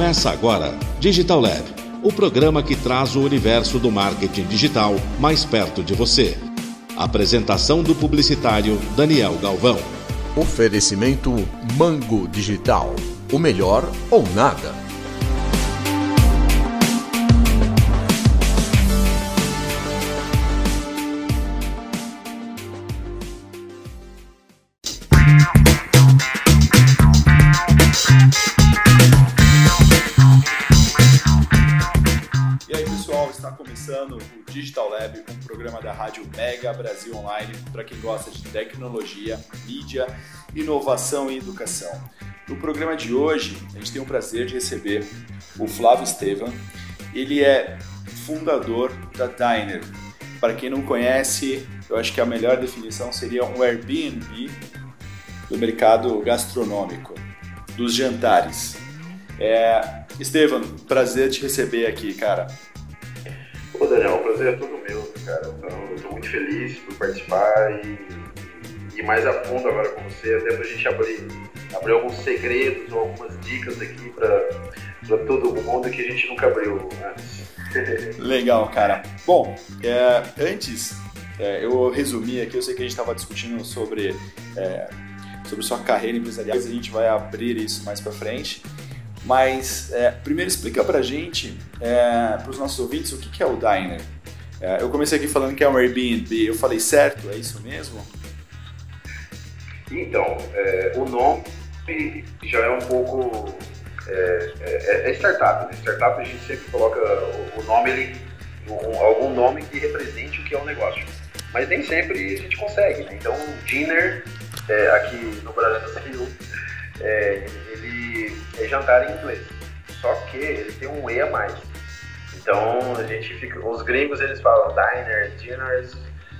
Começa agora Digital Lab, o programa que traz o universo do marketing digital mais perto de você. Apresentação do publicitário Daniel Galvão. Oferecimento Mango Digital. O melhor ou nada. Da Rádio Mega Brasil Online para quem gosta de tecnologia, mídia, inovação e educação. No programa de hoje, a gente tem o prazer de receber o Flávio Estevam. Ele é fundador da Diner. Para quem não conhece, eu acho que a melhor definição seria um Airbnb do mercado gastronômico, dos jantares. É, Estevam, prazer te receber aqui, cara. Ô Daniel, o prazer é todo meu, cara. Então, eu tô muito feliz por participar e, e mais a fundo agora com você, até pra gente abrir, abrir alguns segredos ou algumas dicas aqui pra todo mundo que a gente nunca abriu antes. Legal, cara. Bom, é, antes, é, eu resumi aqui, eu sei que a gente estava discutindo sobre, é, sobre sua carreira empresarial, a gente vai abrir isso mais para frente. Mas é, primeiro explica pra gente, é, para os nossos ouvintes, o que é o Diner. É, eu comecei aqui falando que é um Airbnb, eu falei certo? É isso mesmo? Então, é, o nome já é um pouco. É, é, é startup, né? Startup a gente sempre coloca o, o nome, ele, um, algum nome que represente o que é o um negócio. Mas nem sempre a gente consegue, né? Então, Dinner, é, aqui no Brasil, é, ele é jantar em inglês. Só que ele tem um E a mais. Então a gente fica. Os gringos eles falam diner, dinners,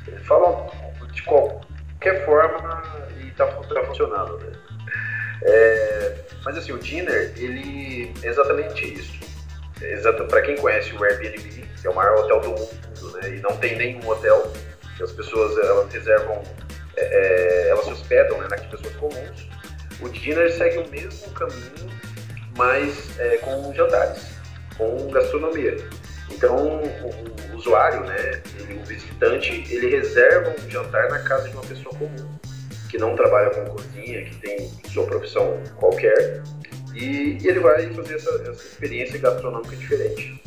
eles falam de qualquer forma e tá, tá funcionando. Né? É, mas assim, o dinner, ele é exatamente isso. É exato, para quem conhece o Airbnb, que é o maior hotel do mundo, né? E não tem nenhum hotel, que as pessoas elas reservam, é, é elas se hospedam né, nas pessoas comuns o dinner segue o mesmo caminho, mas é, com jantares, com gastronomia. Então, o, o usuário, né, ele, o visitante, ele reserva um jantar na casa de uma pessoa comum, que não trabalha com cozinha, que tem sua profissão qualquer, e, e ele vai fazer essa, essa experiência gastronômica diferente.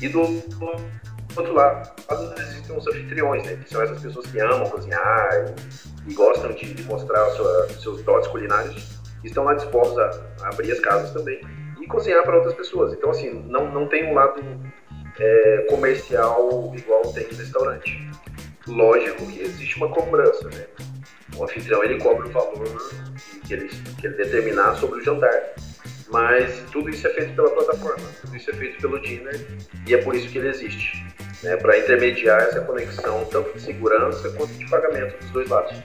E do, do outro lado, existem os anfitriões, né, que são essas pessoas que amam cozinhar e, e gostam de, de mostrar sua, seus dotes culinários estão lá dispostos a, a abrir as casas também cozinhar para outras pessoas. Então, assim, não, não tem um lado é, comercial igual tem no restaurante. Lógico que existe uma cobrança, né? O anfitrião ele cobra o valor que ele, que ele determinar sobre o jantar. Mas tudo isso é feito pela plataforma, tudo isso é feito pelo Dinner e é por isso que ele existe. Né? Para intermediar essa conexão, tanto de segurança quanto de pagamento dos dois lados.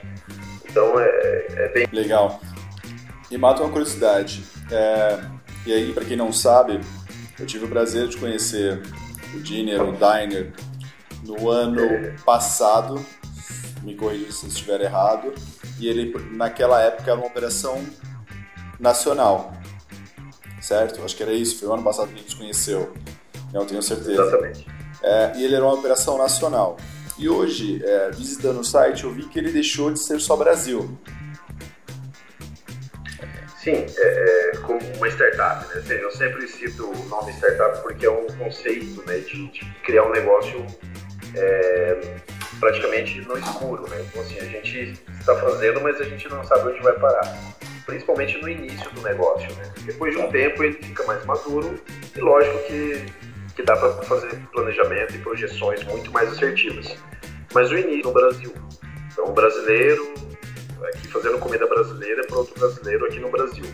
Então é, é bem. Legal. E mata uma curiosidade. É, e aí, para quem não sabe, eu tive o prazer de conhecer o Diner, o Diner, no ano passado. Me corrija se estiver errado. E ele, naquela época, era uma operação nacional. Certo? Acho que era isso. Foi o ano passado que a gente conheceu. Não tenho certeza. Exatamente. É, e ele era uma operação nacional. E hoje, é, visitando o site, eu vi que ele deixou de ser só Brasil. Sim, é, é, como uma startup, né? Eu sempre cito o nome startup porque é um conceito né, de, de criar um negócio é, praticamente no escuro, né? Então, assim, a gente está fazendo, mas a gente não sabe onde vai parar. Principalmente no início do negócio, né? Depois de um tempo ele fica mais maduro e lógico que, que dá para fazer planejamento e projeções muito mais assertivas. Mas o início no Brasil. Então, o brasileiro aqui fazendo comida brasileira para outro brasileiro aqui no Brasil.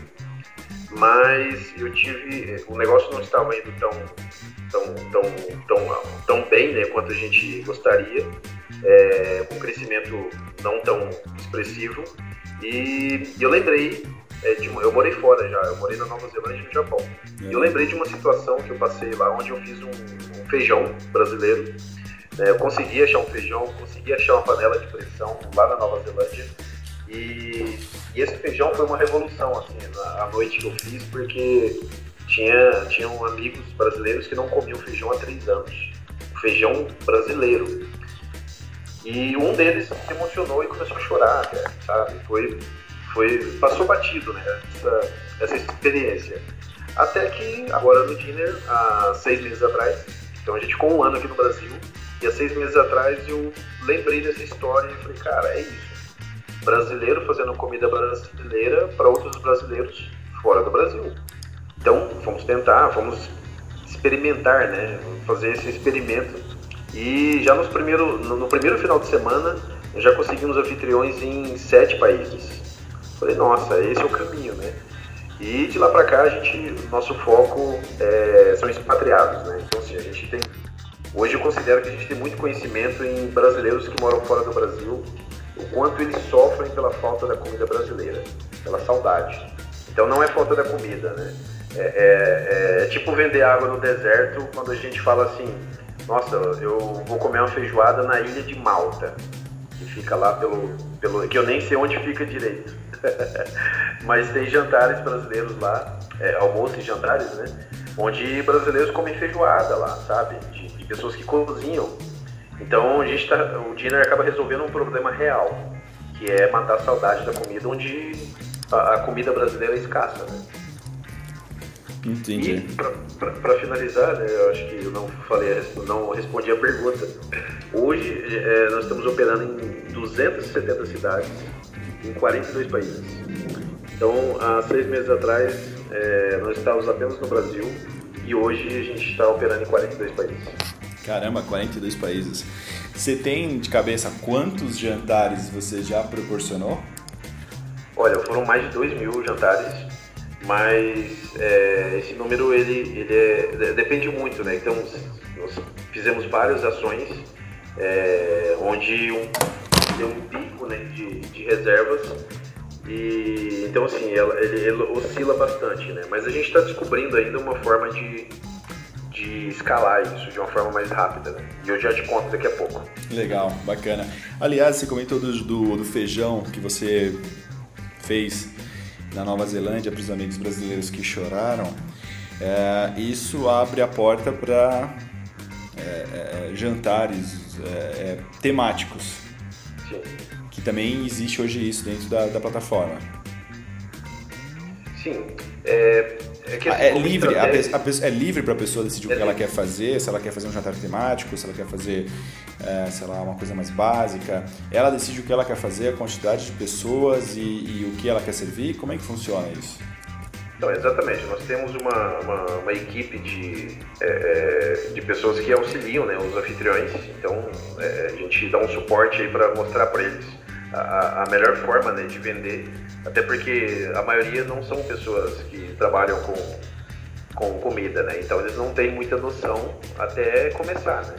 Mas eu tive. O negócio não estava indo tão, tão, tão, tão, tão bem né, quanto a gente gostaria, é, um crescimento não tão expressivo. E eu lembrei é, de, eu morei fora já, eu morei na Nova Zelândia e no Japão. E eu lembrei de uma situação que eu passei lá, onde eu fiz um, um feijão brasileiro. É, eu consegui achar um feijão, consegui achar uma panela de pressão lá na Nova Zelândia. E, e esse feijão foi uma revolução, assim, a noite que eu fiz, porque tinha, tinham amigos brasileiros que não comiam feijão há três anos. Feijão brasileiro. E um deles se emocionou e começou a chorar, cara, sabe? Foi, foi, passou batido, né? Essa, essa experiência. Até que agora no Dinner, há seis meses atrás, então a gente ficou um ano aqui no Brasil, e há seis meses atrás eu lembrei dessa história e falei, cara, é isso. Brasileiro fazendo comida brasileira para outros brasileiros fora do Brasil. Então, vamos tentar, vamos experimentar, né? Fazer esse experimento. E já nos primeiro, no, primeiro final de semana, já conseguimos anfitriões em sete países. Falei, nossa, esse é o caminho, né? E de lá para cá, a gente, nosso foco é, são expatriados, né? Então, assim, a gente tem. Hoje eu considero que a gente tem muito conhecimento em brasileiros que moram fora do Brasil, o quanto eles sofrem pela falta da comida brasileira, pela saudade. Então não é falta da comida, né? É, é, é, tipo vender água no deserto quando a gente fala assim, nossa, eu vou comer uma feijoada na ilha de Malta, que fica lá pelo, pelo que eu nem sei onde fica direito. Mas tem jantares brasileiros lá, é, almoço e jantares, né? Onde brasileiros comem feijoada lá, sabe? De, de pessoas que cozinham. Então a gente tá, o dinner acaba resolvendo um problema real, que é matar a saudade da comida, onde a, a comida brasileira é escassa, né? Entendi. E para finalizar, né, eu acho que eu não falei, não respondi a pergunta. Hoje é, nós estamos operando em 270 cidades em 42 países. Então, há seis meses atrás, é, nós estávamos apenas no Brasil e hoje a gente está operando em 42 países. Caramba, 42 países. Você tem de cabeça quantos jantares você já proporcionou? Olha, foram mais de 2 mil jantares, mas é, esse número ele, ele é, depende muito, né? Então, nós fizemos várias ações é, onde um, tem um pico né, de, de reservas e então assim ele, ele, oscila bastante, né? Mas a gente está descobrindo ainda uma forma de, de escalar isso de uma forma mais rápida. Né? E eu já te conto daqui a pouco. Legal, bacana. Aliás, você comentou do, do, do feijão que você fez na Nova Zelândia para os amigos brasileiros que choraram. É, isso abre a porta para é, é, jantares é, é, temáticos. Sim. Que também existe hoje isso dentro da, da plataforma. Sim. É, é, que, assim, é livre, a, a, é livre para a pessoa decidir o que ela quer fazer, se ela quer fazer um jantar temático, se ela quer fazer, é, sei lá, uma coisa mais básica. Ela decide o que ela quer fazer, a quantidade de pessoas e, e o que ela quer servir. Como é que funciona isso? Então, exatamente. Nós temos uma, uma, uma equipe de, é, é de pessoas que auxiliam né, os anfitriões. Então, é, a gente dá um suporte para mostrar para eles a, a, melhor forma né, de vender. Até porque a maioria não são pessoas que trabalham com, com comida, né? Então, eles não têm muita noção até começar, né?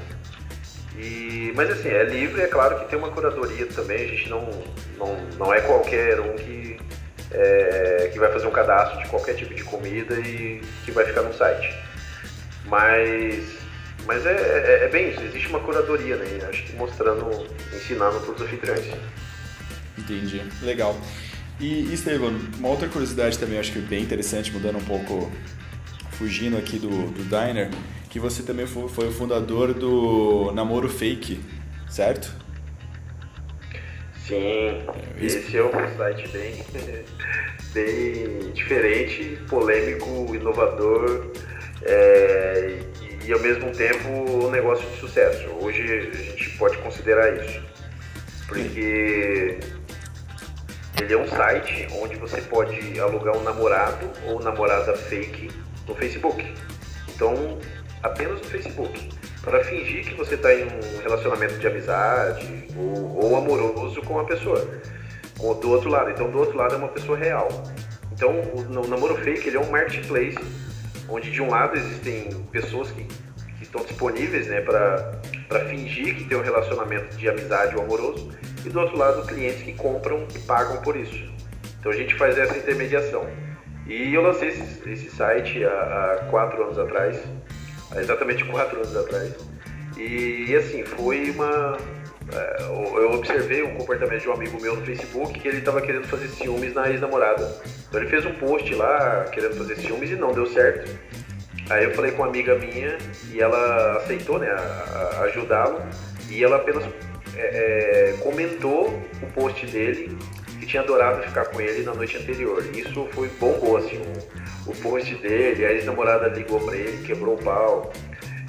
E, mas assim, é livre, é claro que tem uma curadoria também, a gente não, não, não é qualquer um que é, que vai fazer um cadastro de qualquer tipo de comida e que vai ficar no site. Mas, mas é, é, é bem isso, existe uma curadoria, né? Acho que mostrando, ensinando para os anfitriões. Entendi, legal. E Estevam, uma outra curiosidade também, acho que bem interessante, mudando um pouco, fugindo aqui do, do Diner, que você também foi, foi o fundador do Namoro Fake, certo? Sim, esse é um site bem, bem diferente, polêmico, inovador é, e, e, ao mesmo tempo um negócio de sucesso. Hoje a gente pode considerar isso, porque ele é um site onde você pode alugar um namorado ou namorada fake no Facebook. Então, apenas no Facebook para fingir que você está em um relacionamento de amizade ou, ou amoroso com a pessoa. do outro lado. Então, do outro lado é uma pessoa real. Então, o, namoro fake ele é um marketplace onde de um lado existem pessoas que, que estão disponíveis né, para fingir que tem um relacionamento de amizade ou amoroso e do outro lado clientes que compram e pagam por isso. Então a gente faz essa intermediação. E eu lancei esse, esse site há, há quatro anos atrás exatamente quatro anos atrás. E, assim, foi uma, é, eu observei um comportamento de um amigo meu no Facebook que ele estava querendo fazer ciúmes na ex-namorada. Então ele fez um post lá querendo fazer ciúmes e não deu certo. Aí eu falei com uma amiga minha e ela aceitou né, ajudá-lo e ela apenas é, é, comentou o post dele que tinha adorado ficar com ele na noite anterior. Isso foi bombou, assim, o, o post dele, a ex-namorada ligou pra ele, quebrou o pau.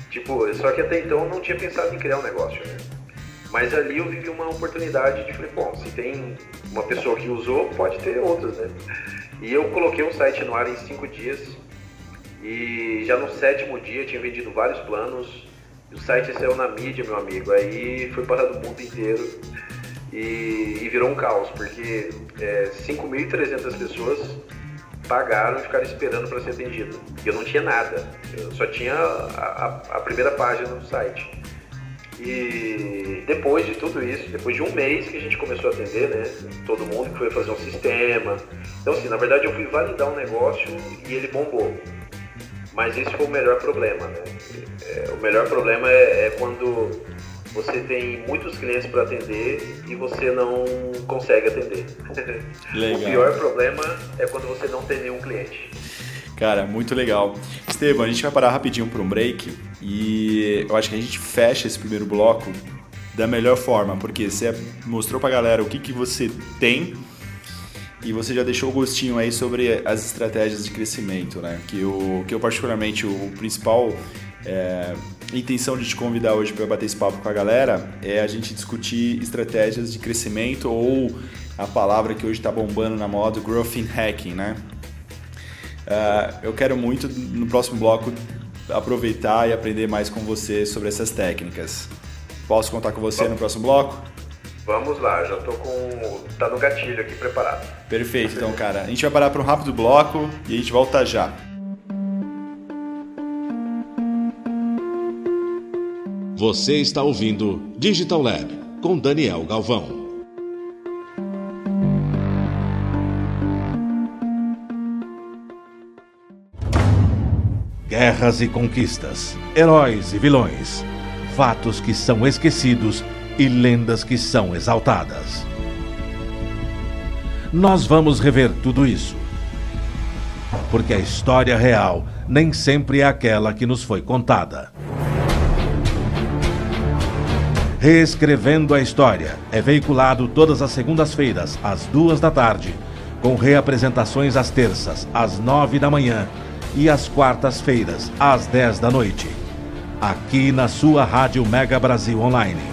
Tipo, só que até então eu não tinha pensado em criar um negócio, né? Mas ali eu vivi uma oportunidade de falei, bom, se tem uma pessoa que usou, pode ter outras, né? E eu coloquei um site no ar em cinco dias e já no sétimo dia tinha vendido vários planos. O site saiu na mídia, meu amigo. Aí foi para o mundo inteiro e, e virou um caos, porque é, 5.300 pessoas pagaram e ficaram esperando para ser atendido. E eu não tinha nada, eu só tinha a, a, a, primeira página do site. E depois de tudo isso, depois de um mês que a gente começou a atender, né? Todo mundo que foi fazer um sistema. Então, assim, na verdade eu fui validar um negócio e ele bombou. Mas esse foi o melhor problema, né? É, o melhor problema é, é quando você tem muitos clientes para atender e você não consegue atender. Legal. O pior problema é quando você não tem nenhum cliente. Cara, muito legal. Estevam, a gente vai parar rapidinho para um break e eu acho que a gente fecha esse primeiro bloco da melhor forma, porque você mostrou para a galera o que, que você tem e você já deixou o gostinho aí sobre as estratégias de crescimento, né? Que eu, que eu particularmente, o principal é, intenção de te convidar hoje para bater esse papo com a galera é a gente discutir estratégias de crescimento ou a palavra que hoje está bombando na moda, growth in hacking, né? Uh, eu quero muito no próximo bloco aproveitar e aprender mais com você sobre essas técnicas. Posso contar com você no próximo bloco? Vamos lá, já tô com. tá no gatilho aqui preparado. Perfeito, então, cara. A gente vai parar para um rápido bloco e a gente volta já. Você está ouvindo Digital Lab com Daniel Galvão. Guerras e conquistas, heróis e vilões, fatos que são esquecidos e lendas que são exaltadas. Nós vamos rever tudo isso. Porque a história real nem sempre é aquela que nos foi contada. Reescrevendo a História é veiculado todas as segundas-feiras, às duas da tarde, com reapresentações às terças, às nove da manhã e às quartas-feiras, às dez da noite. Aqui na sua Rádio Mega Brasil Online,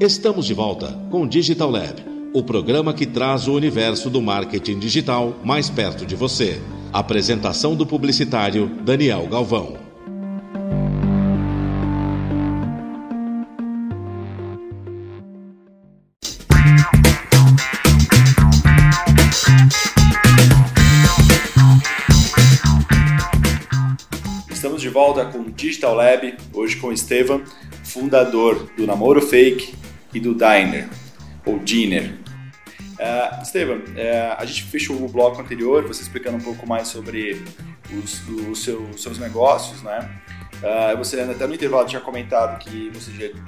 Estamos de volta com Digital Lab, o programa que traz o universo do marketing digital mais perto de você. Apresentação do publicitário Daniel Galvão. Estamos de volta com Digital Lab, hoje com Estevam, fundador do Namoro Fake e do Diner, ou Dinner. Uh, Estevam, uh, a gente fechou o bloco anterior, você explicando um pouco mais sobre os, os seus negócios, né? Uh, você até no intervalo tinha comentado que você já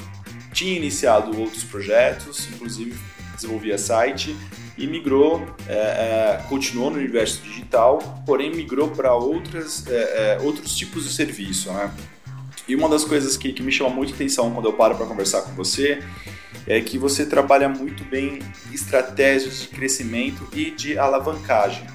tinha iniciado outros projetos, inclusive desenvolvia site e migrou, é, é, continuou no universo digital, porém migrou para outras, é, outros tipos de serviço, né? E uma das coisas que, que me chama muito atenção quando eu paro para conversar com você é que você trabalha muito bem estratégias de crescimento e de alavancagem.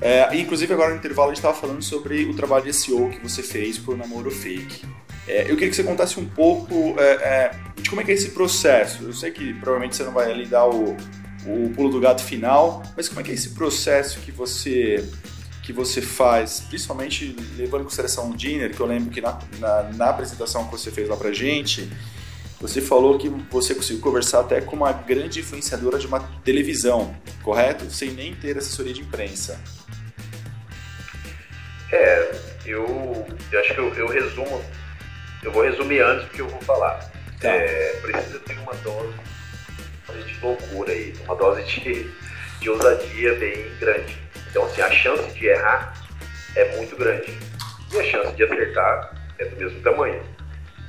É, inclusive agora no intervalo a gente estava falando sobre o trabalho de SEO que você fez por Namoro Fake. É, eu queria que você contasse um pouco é, é, de como é que é esse processo. Eu sei que provavelmente você não vai ali dar o, o pulo do gato final, mas como é que é esse processo que você que você faz, principalmente levando em consideração o dinner, que eu lembro que na, na, na apresentação que você fez lá pra gente, você falou que você conseguiu conversar até com uma grande influenciadora de uma televisão, correto? Sem nem ter assessoria de imprensa. É, eu, eu acho que eu, eu resumo, eu vou resumir antes do que eu vou falar. Tá. É, precisa ter uma dose de loucura aí, uma dose de, de ousadia bem grande. Então, assim, a chance de errar é muito grande. E a chance de acertar é do mesmo tamanho.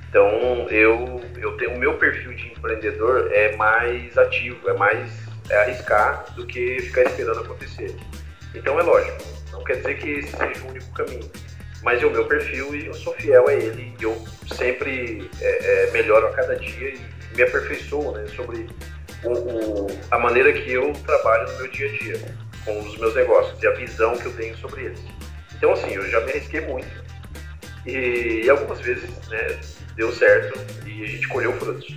Então, eu, eu tenho o meu perfil de empreendedor é mais ativo, é mais é arriscar do que ficar esperando acontecer. Então, é lógico, não quer dizer que esse seja o único caminho. Mas é o meu perfil e eu sou fiel a ele. E eu sempre é, é, melhoro a cada dia e me aperfeiçoo né, sobre o, o, a maneira que eu trabalho no meu dia a dia com os meus negócios e a visão que eu tenho sobre eles. Então, assim, eu já me arrisquei muito e, algumas vezes né, deu certo e a gente colheu frutos.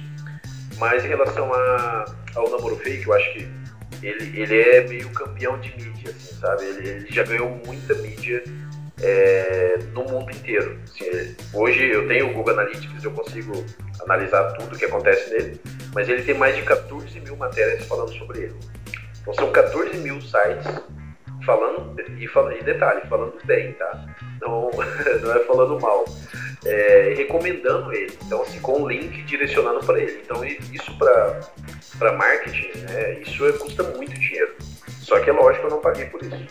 Mas em relação a, ao namoro fake, eu acho que ele, ele é meio campeão de mídia, assim, sabe? Ele, ele já ganhou muita mídia é, no mundo inteiro. Assim, hoje eu tenho o Google Analytics, eu consigo analisar tudo que acontece nele, mas ele tem mais de 14 mil matérias falando sobre ele. Então são 14 mil sites falando, e, e detalhe, falando bem, tá? Não, não é falando mal. É, recomendando ele. Então, assim, com um link direcionando para ele. Então, isso para marketing, né, isso é, custa muito dinheiro. Só que é lógico, eu não paguei por isso.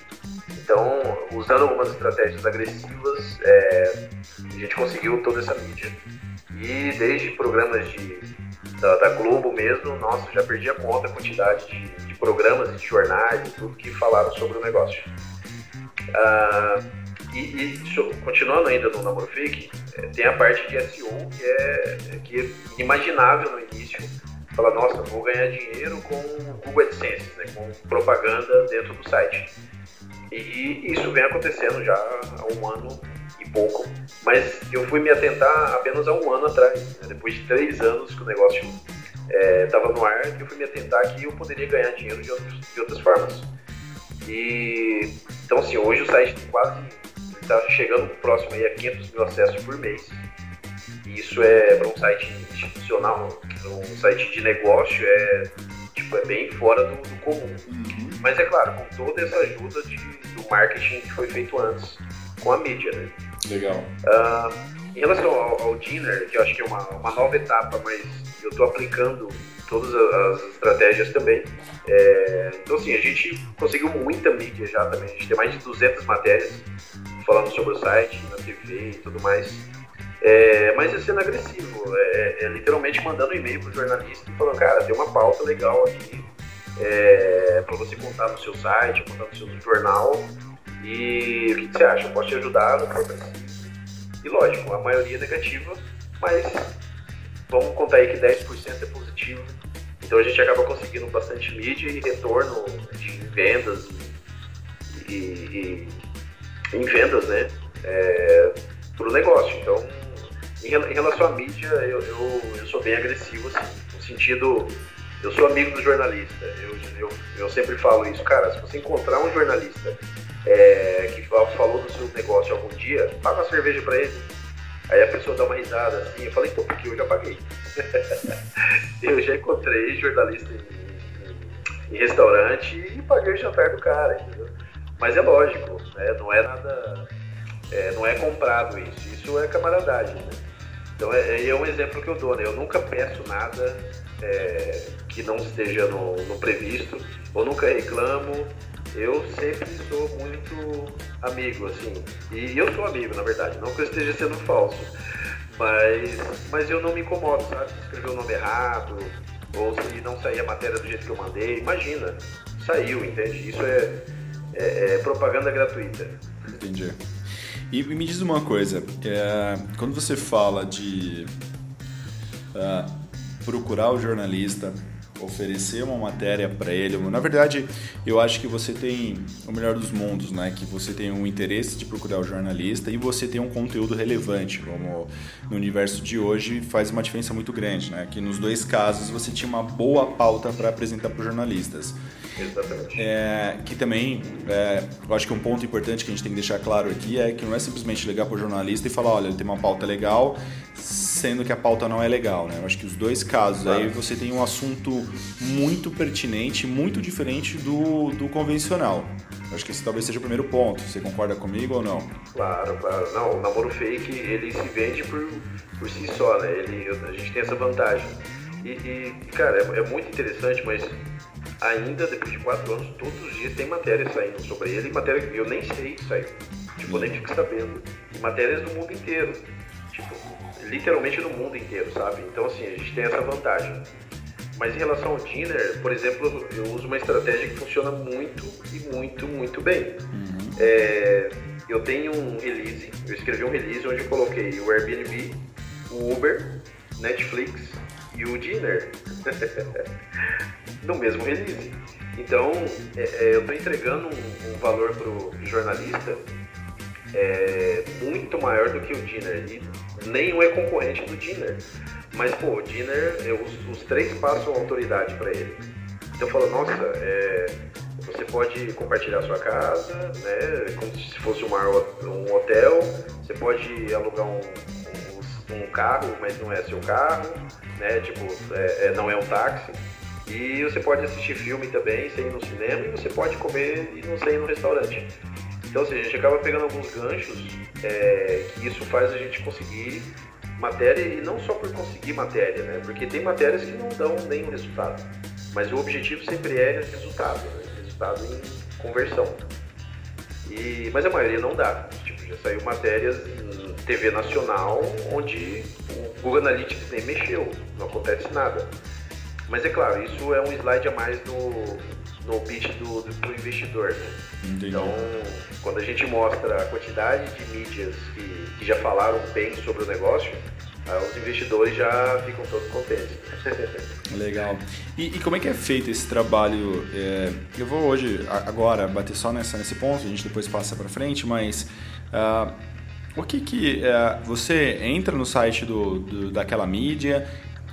Então, usando algumas estratégias agressivas, é, a gente conseguiu toda essa mídia. E desde programas de, da, da Globo mesmo, nossa, já perdi a conta a quantidade de, programas e de jornais e tudo que falaram sobre o negócio. Ah, e, e continuando ainda no Namoro Fake, é, tem a parte de SEO que é, que é no início. Falar, nossa, vou ganhar dinheiro com Google AdSense, né, com propaganda dentro do site. E isso vem acontecendo já há um ano e pouco. Mas eu fui me atentar apenas há um ano atrás, né? depois de três anos que o negócio estava é, no ar, eu fui me atentar que eu poderia ganhar dinheiro de, outros, de outras formas. E então assim, hoje o site tem quase está chegando próximo aí a 500 mil acessos por mês. E isso é para um site institucional, um site de negócio é tipo é bem fora do, do comum. Uhum. Mas é claro, com toda essa ajuda de, do marketing que foi feito antes com a mídia, né? Legal. Uh, em relação ao, ao dinner, que eu acho que é uma, uma nova etapa, mas eu estou aplicando todas as estratégias também. É, então, assim, a gente conseguiu muita mídia já também. A gente tem mais de 200 matérias falando sobre o site, na TV e tudo mais. É, mas é sendo agressivo, é, é literalmente mandando um e-mail pro jornalista e falando, cara, tem uma pauta legal aqui é, para você contar no seu site, contar no seu jornal. E o que, que você acha? Eu posso te ajudar no E lógico, a maioria é negativa, mas vamos contar aí que 10% é positivo. Então a gente acaba conseguindo bastante mídia e retorno de vendas e, e, em vendas, né? É, para o negócio. Então, em, em, relação à mídia, eu, eu, eu, sou bem agressivo, assim, no sentido. Eu sou amigo do jornalista. Eu, eu, eu sempre falo isso, cara. Se você encontrar um jornalista é, que falou do seu negócio algum dia, paga uma cerveja para ele Aí a pessoa dá uma risada assim, eu falei, pô, porque eu já paguei. eu já encontrei jornalista em, em, restaurante e paguei o jantar do cara, entendeu? Mas é lógico, né? não é nada. É, não é comprado isso, isso é camaradagem, né? Então é, é um exemplo que eu dou, né? Eu nunca peço nada é, que não esteja no, no previsto, ou nunca reclamo, eu sempre sou muito amigo, assim. E eu sou amigo, na verdade. Não que eu esteja sendo falso. Mas, mas eu não me incomodo, sabe? Se escrever o nome errado, ou se não sair a matéria do jeito que eu mandei. Imagina, saiu, entende? Isso é, é, é propaganda gratuita. Entendi. E me diz uma coisa, é, quando você fala de uh, procurar o jornalista, oferecer uma matéria para ele. Na verdade, eu acho que você tem o melhor dos mundos, né? Que você tem um interesse de procurar o jornalista e você tem um conteúdo relevante, como no universo de hoje faz uma diferença muito grande, né? Que nos dois casos você tinha uma boa pauta para apresentar para os jornalistas. Exatamente. É, que também, é, eu acho que um ponto importante que a gente tem que deixar claro aqui é que não é simplesmente ligar para o jornalista e falar, olha, ele tem uma pauta legal, sendo que a pauta não é legal, né? Eu acho que os dois casos claro. aí você tem um assunto muito pertinente, muito diferente do, do convencional. Acho que esse talvez seja o primeiro ponto. Você concorda comigo ou não? Claro, claro. Não, o namoro fake, ele se vende por, por si só, né? Ele, a gente tem essa vantagem. E, e cara, é, é muito interessante, mas ainda depois de quatro anos, todos os dias tem matéria saindo sobre ele, matéria que eu nem sei que saiu. Tipo, eu nem fico sabendo. E matérias do mundo inteiro. Tipo, literalmente no mundo inteiro, sabe? Então, assim, a gente tem essa vantagem. Mas em relação ao dinner, por exemplo, eu uso uma estratégia que funciona muito e muito, muito bem. Uhum. É, eu tenho um release, eu escrevi um release onde eu coloquei o Airbnb, o Uber, Netflix e o Dinner. no mesmo release. Então, é, é, eu estou entregando um, um valor para o jornalista é, muito maior do que o Dinner. E nenhum é concorrente do Dinner. Mas, pô, o Dinner, os, os, três passam autoridade para ele. Então falo, nossa, é, você pode compartilhar sua casa, né? Como se fosse uma, um hotel, você pode alugar um, um, um carro, mas não é seu carro, né? Tipo, é, é não é um táxi. E você pode assistir filme também sem ir no cinema e você pode comer e não sem ir no restaurante. Então, assim, a gente acaba pegando alguns ganchos é, que isso faz a gente conseguir matéria e não só por conseguir matéria, né? Porque tem matérias que não dão nenhum resultado. Mas o objetivo sempre é resultado, né? resultado em conversão. E, mas a maioria não dá. Tipo, já saiu matérias em TV nacional onde o Google Analytics nem mexeu, não acontece nada. Mas é claro, isso é um slide a mais no, no pitch do, do, do investidor. Né? Então, quando a gente mostra a quantidade de mídias que, que já falaram bem sobre o negócio, os investidores já ficam todos contentes. Legal. E, e, como é que é feito esse trabalho? É, eu vou hoje, agora, bater só nessa, nesse ponto, a gente depois passa para frente, mas uh, o que que... Uh, você entra no site do, do, daquela mídia,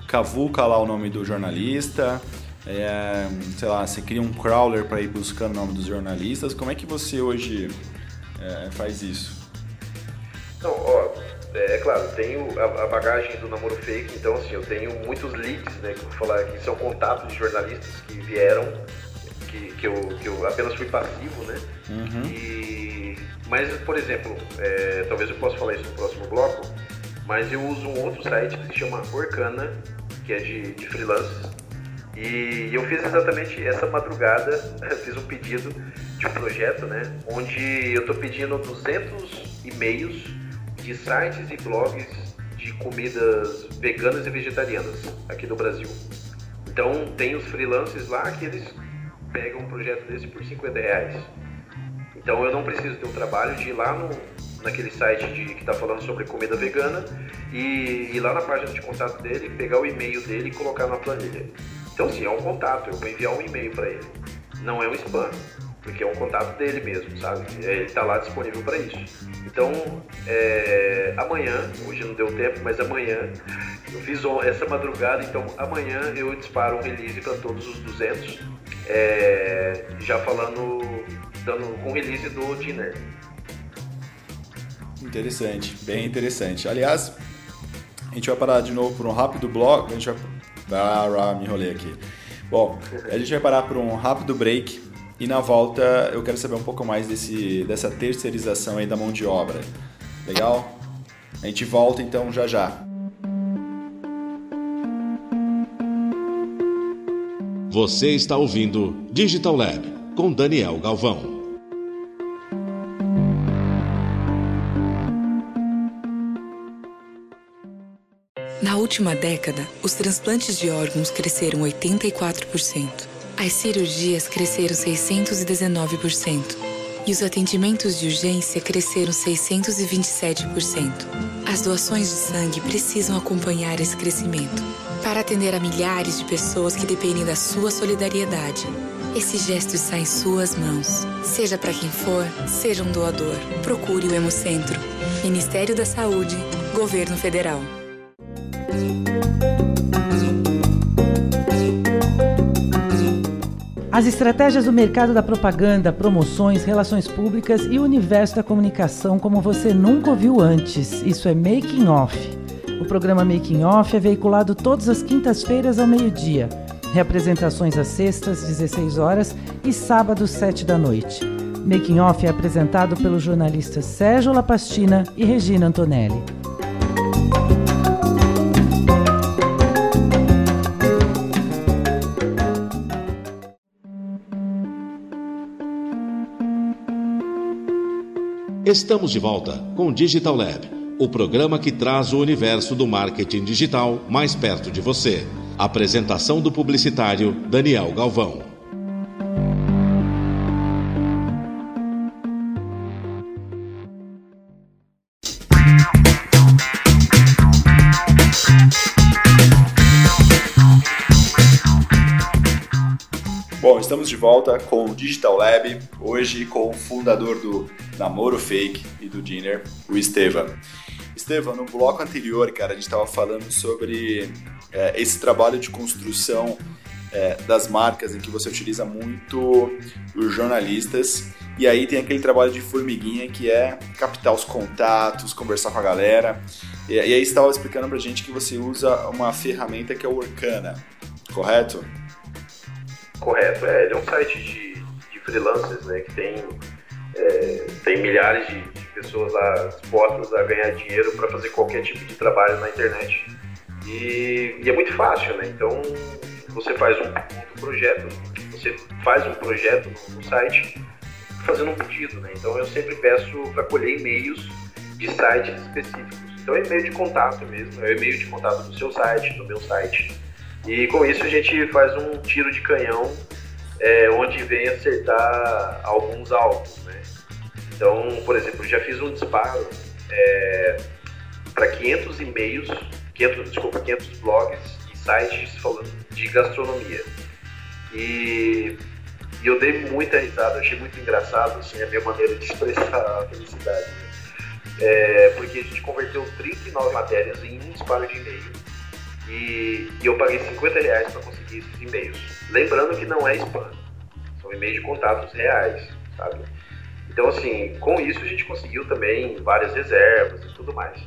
cavuca lá o nome do jornalista, é, sei lá, você cria um crawler para ir buscando o nome dos jornalistas. Como é que você hoje é, faz isso? Então, ó, é, é claro, tenho a, a, bagagem do namoro fake, então assim, eu tenho muitos leads, né, que eu vou falar que são contatos de jornalistas que vieram, que, que, eu, que eu apenas fui passivo, né? Uhum. E, mas, por exemplo, é, talvez eu possa falar isso no próximo bloco, mas eu uso um outro site que se chama Orkana, que é de, de freelancers. E eu fiz exatamente essa madrugada, fiz um pedido de um projeto, né? Onde eu estou pedindo 200 e-mails de sites e blogs de comidas veganas e vegetarianas aqui do Brasil. Então tem os freelancers lá que eles pegam um projeto desse por 50 reais. Então eu não preciso ter o trabalho de ir lá no, naquele site de, que está falando sobre comida vegana e ir lá na página de contato dele, pegar o e-mail dele e colocar na planilha. Então, sim, é um contato, eu vou enviar um e-mail para ele. Não é um spam, porque é um contato dele mesmo, sabe? Ele está lá disponível para isso. Então, é, amanhã, hoje não deu tempo, mas amanhã, eu fiz essa madrugada, então amanhã eu disparo um release para todos os 200, é, já falando, dando um release do Dinner. Interessante, bem interessante. Aliás, a gente vai parar de novo por um rápido bloco. A gente vai. Ah, me enrolei aqui. Bom, a gente vai parar por um rápido break e na volta eu quero saber um pouco mais desse, dessa terceirização aí da mão de obra. Legal? A gente volta então já já. Você está ouvindo Digital Lab com Daniel Galvão. Última década, os transplantes de órgãos cresceram 84%. As cirurgias cresceram 619%. E os atendimentos de urgência cresceram 627%. As doações de sangue precisam acompanhar esse crescimento para atender a milhares de pessoas que dependem da sua solidariedade. Esse gesto está em suas mãos. Seja para quem for, seja um doador. Procure o Hemocentro. Ministério da Saúde, Governo Federal. As estratégias do mercado da propaganda, promoções, relações públicas e o universo da comunicação como você nunca ouviu antes. Isso é Making Off. O programa Making Off é veiculado todas as quintas-feiras ao meio-dia. Reapresentações às sextas, 16 horas e sábados, 7 da noite. Making Off é apresentado pelos jornalistas Sérgio Lapastina e Regina Antonelli. Estamos de volta com Digital Lab, o programa que traz o universo do marketing digital mais perto de você. Apresentação do publicitário Daniel Galvão. Estamos de volta com o Digital Lab, hoje com o fundador do Namoro Fake e do Dinner, o Estevam. Estevam, no bloco anterior, cara, a gente estava falando sobre é, esse trabalho de construção é, das marcas em que você utiliza muito os jornalistas e aí tem aquele trabalho de formiguinha que é captar os contatos, conversar com a galera. E, e aí estava explicando pra gente que você usa uma ferramenta que é o Orkana, correto? Correto, é, ele é um site de, de freelancers, né, que tem, é, tem milhares de, de, pessoas lá dispostas a ganhar dinheiro para fazer qualquer tipo de trabalho na internet. E, e, é muito fácil, né? Então você faz um, um projeto, você faz um projeto no, site fazendo um pedido, né? Então eu sempre peço para colher e-mails de sites específicos. Então é e-mail de contato mesmo, é e-mail de contato do seu site, do meu site. E com isso a gente faz um tiro de canhão é, onde vem acertar alguns alvos, né? Então, por exemplo, já fiz um disparo é, para 500 e-mails, 500, desculpa, 500 blogs e sites falando de gastronomia. E, e eu dei muita risada, achei muito engraçado assim, a minha maneira de expressar a felicidade. Né? É, porque a gente converteu 39 matérias em um disparo de e-mail e, e eu paguei 50 reais para conseguir esses e-mails. Lembrando que não é spam, são e-mails de contatos reais, sabe? Então, assim, com isso a gente conseguiu também várias reservas e tudo mais.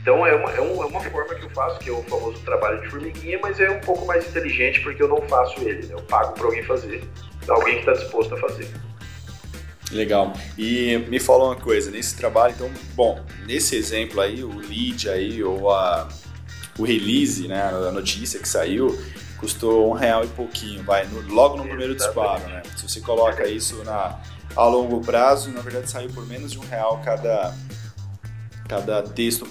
Então, é uma, é, uma, é uma forma que eu faço, que é o famoso trabalho de formiguinha, mas é um pouco mais inteligente porque eu não faço ele, né? Eu pago para alguém fazer, alguém que está disposto a fazer. Legal. E me fala uma coisa, nesse trabalho, então, bom, nesse exemplo aí, o lead aí, ou a, o release, né, a notícia que saiu, custou um real e pouquinho, vai, no, logo no primeiro disparo, né? Se você coloca isso na, a longo prazo, na verdade saiu por menos de um real cada, cada texto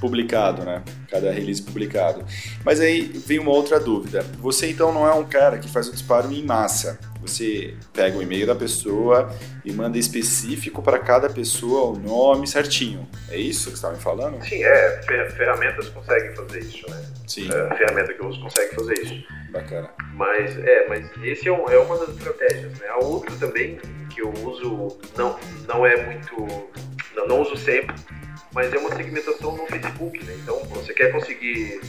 publicado, né? Cada release publicado. Mas aí vem uma outra dúvida. Você então não é um cara que faz o disparo em massa. Você pega o e-mail da pessoa e manda específico para cada pessoa o nome certinho. É isso que você estava me falando? Sim, é. Ferramentas conseguem fazer isso, né? Sim. É, a ferramenta que eu uso consegue fazer isso. Bacana. Mas, é, mas esse é, um, é uma das estratégias, né? A outra também que eu uso, não, não é muito... Não, não uso sempre, mas é uma segmentação no Facebook, né? Então, você quer conseguir,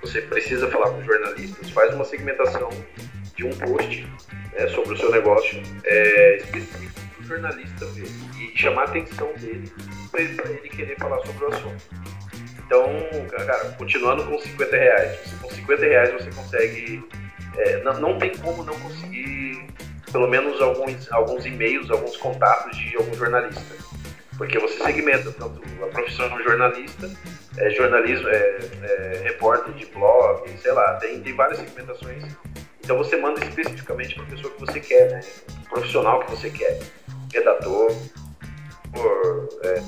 você precisa falar com jornalistas, faz uma segmentação de um post né, sobre o seu negócio é, específico para o jornalista ver e chamar a atenção dele para ele, querer falar sobre o assunto. Então, cara, continuando com 50 reais, com 50 reais você consegue, é, não, não tem como não conseguir pelo menos alguns, alguns e-mails, alguns contatos de algum jornalista porque você segmenta tanto a profissão jornalista, é, jornalismo, é, é, repórter de blog, sei lá, tem, tem várias segmentações. Então você manda especificamente para a pessoa que você quer, né? O profissional que você quer, redator, por, é,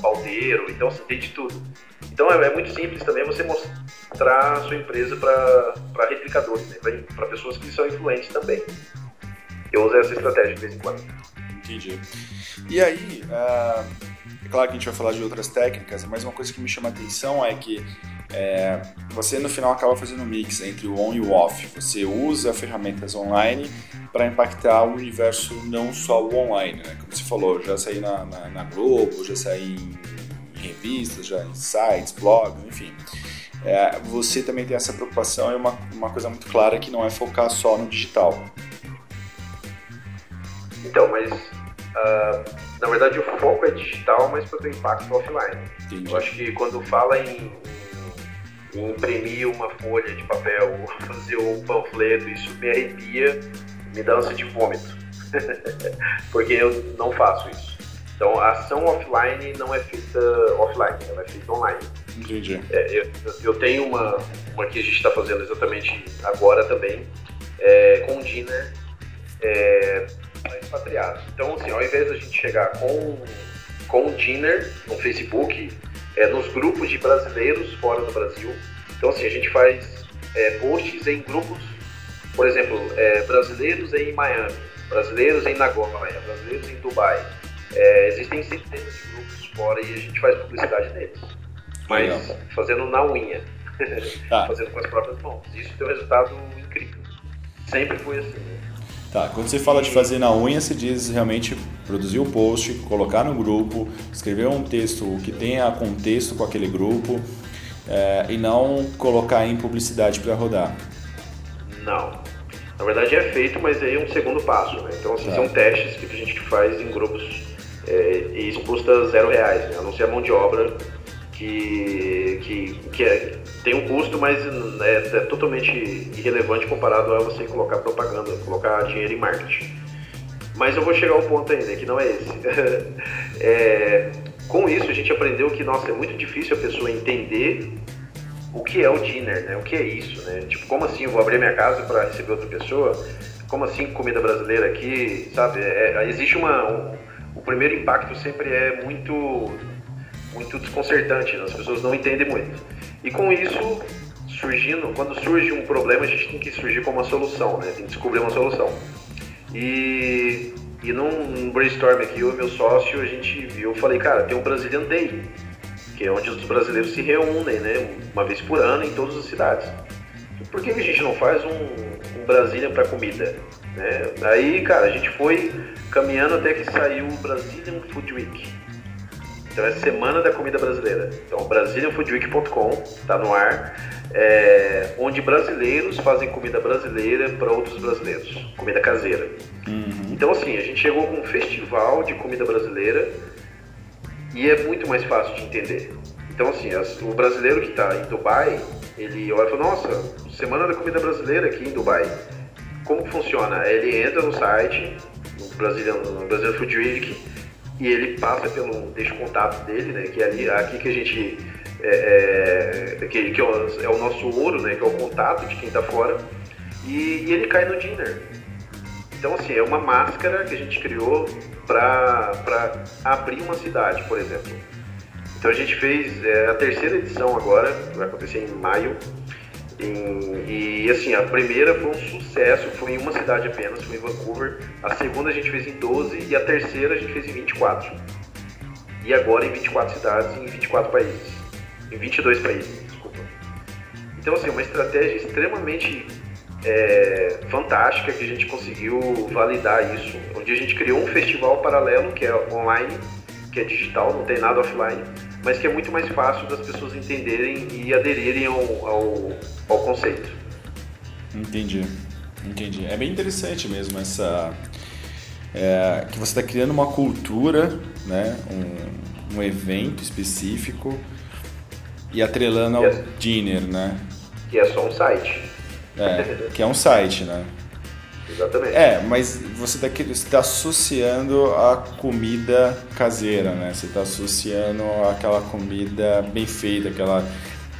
então você tem de tudo. Então é, é, muito simples também você mostrar a sua empresa para replicadores, né? para pessoas que são influentes também. Eu uso essa estratégia de vez em quando. Entendi. E aí, uh é claro que a gente vai falar de outras técnicas, mas uma coisa que me chama a atenção é que é, você no final acaba fazendo um mix entre o on e o off. Você usa ferramentas online para impactar o universo não só o online, né? Como você falou, já saí na, na, na Globo, já saí em, em, revistas, já em sites, blogs, enfim. É, você também tem essa preocupação e uma, uma coisa muito clara que não é focar só no digital. Então, mas uh, na verdade o foco é digital, mas para ter impacto offline. Eu acho que quando fala em imprimir uma folha de papel, fazer um panfleto, isso me arrepia, me dá ânsia de vômito. Porque eu não faço isso. Então a ação offline não é feita offline, ela é feita online. Entendi. É, eu, eu, tenho uma, uma que a gente está fazendo exatamente agora também, é, com o dinner é, expatriados. Então, assim, ao invés da gente chegar com, com o dinner no Facebook, é, nos grupos de brasileiros fora do Brasil. Então, assim, a gente faz é, posts em grupos, por exemplo, é, brasileiros em Miami, brasileiros em Nagoya, brasileiros em Dubai. É, existem centenas de grupos fora e a gente faz publicidade neles, mas Legal. fazendo na unha, tá. fazendo com as próprias mãos. Isso tem um resultado incrível. Sempre foi assim. Né? Tá, quando você fala de fazer na unha, você diz realmente produzir o post, colocar no grupo, escrever um texto que tenha contexto com aquele grupo é, e não colocar em publicidade para rodar. Não. Na verdade é feito, mas aí é um segundo passo. Né? Então, assim, tá. são testes que a gente faz em grupos é, e isso custa zero reais, né? a não ser a mão de obra que, que, que é, tem um custo, mas é, é, totalmente irrelevante comparado a você colocar propaganda, colocar dinheiro em marketing. Mas eu vou chegar ao ponto ainda, que não é esse. é, com isso, a gente aprendeu que, nossa, é muito difícil a pessoa entender o que é o dinner, né? O que é isso, né? Tipo, como assim eu vou abrir minha casa para receber outra pessoa? Como assim comida brasileira aqui, sabe? É, é, existe uma... Um, o primeiro impacto sempre é muito muito desconcertante, né? as pessoas não entendem muito. E com isso, surgindo, quando surge um problema, a gente tem que surgir com uma solução, né? Tem que descobrir uma solução. E, e num brainstorm aqui, eu e meu sócio, a gente viu, eu falei, cara, tem um Brazilian Day, que é onde os brasileiros se reúnem, né? Uma vez por ano em todas as cidades. Por que a gente não faz um, um Brasília para comida? Né? Aí, cara, a gente foi caminhando até que saiu o Brazilian Food Week. Então é Semana da Comida Brasileira. Então, BrazilianFoodWeek.com está no ar, é, onde brasileiros fazem comida brasileira para outros brasileiros, comida caseira. Uhum. Então, assim, a gente chegou com um festival de comida brasileira e é muito mais fácil de entender. Então, assim, as, o brasileiro que está em Dubai, ele olha e fala: Nossa, Semana da Comida Brasileira aqui em Dubai. Como funciona? Ele entra no site, no Brazilian, no Brazilian Food Week, e ele passa pelo deixa o contato dele, né? Que é ali aqui que a gente é, é que, que é, o, é, nosso ouro, né? Que é o contato de quem está fora e, e, ele cai no dinner. Então assim é uma máscara que a gente criou para abrir uma cidade, por exemplo. Então a gente fez é, a terceira edição agora, vai acontecer em maio. Em, e assim, a primeira foi um sucesso, foi em uma cidade apenas, foi em Vancouver. A segunda a gente fez em 12 e a terceira a gente fez em 24. E agora em 24 cidades em 24 países. Em 22 países, desculpa. Então assim, uma estratégia extremamente é, fantástica que a gente conseguiu validar isso. Onde a gente criou um festival paralelo que é online, que é digital, não tem nada offline mas que é muito mais fácil das pessoas entenderem e aderirem ao, ao, ao conceito. Entendi, entendi. É bem interessante mesmo essa é, que você está criando uma cultura, né, um, um evento específico e atrelando ao é, dinner, né? Que é só um site. É, que é um site, né? Exatamente. É, mas você está tá associando a comida caseira, né? Você está associando aquela comida bem feita, aquela.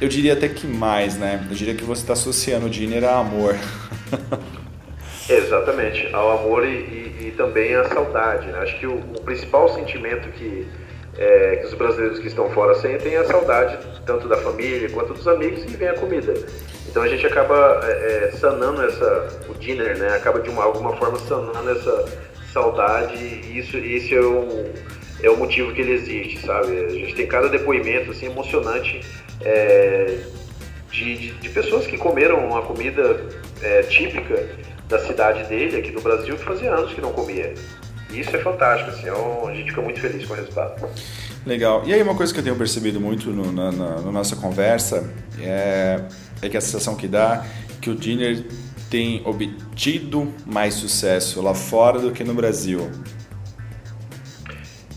Eu diria até que mais, né? Eu diria que você está associando o dinheiro a amor. Exatamente, ao amor e, e, e, também à saudade. Né? Acho que o, o principal sentimento que, é, que os brasileiros que estão fora sentem a saudade tanto da família quanto dos amigos e vem a comida. Então a gente acaba é, é, sanando essa, o dinner, né? Acaba de uma, alguma forma sanando essa saudade e isso, isso é, um, é o motivo que ele existe, sabe? A gente tem cada depoimento assim, emocionante é, de, de, de, pessoas que comeram uma comida é, típica da cidade dele, aqui do Brasil, que fazia anos que não comia. Isso é fantástico, assim, é a gente fica muito feliz com o resultado. Legal. E aí uma coisa que eu tenho percebido muito no, na, na, na nossa conversa é, é que a sensação que dá que o Dinner tem obtido mais sucesso lá fora do que no Brasil.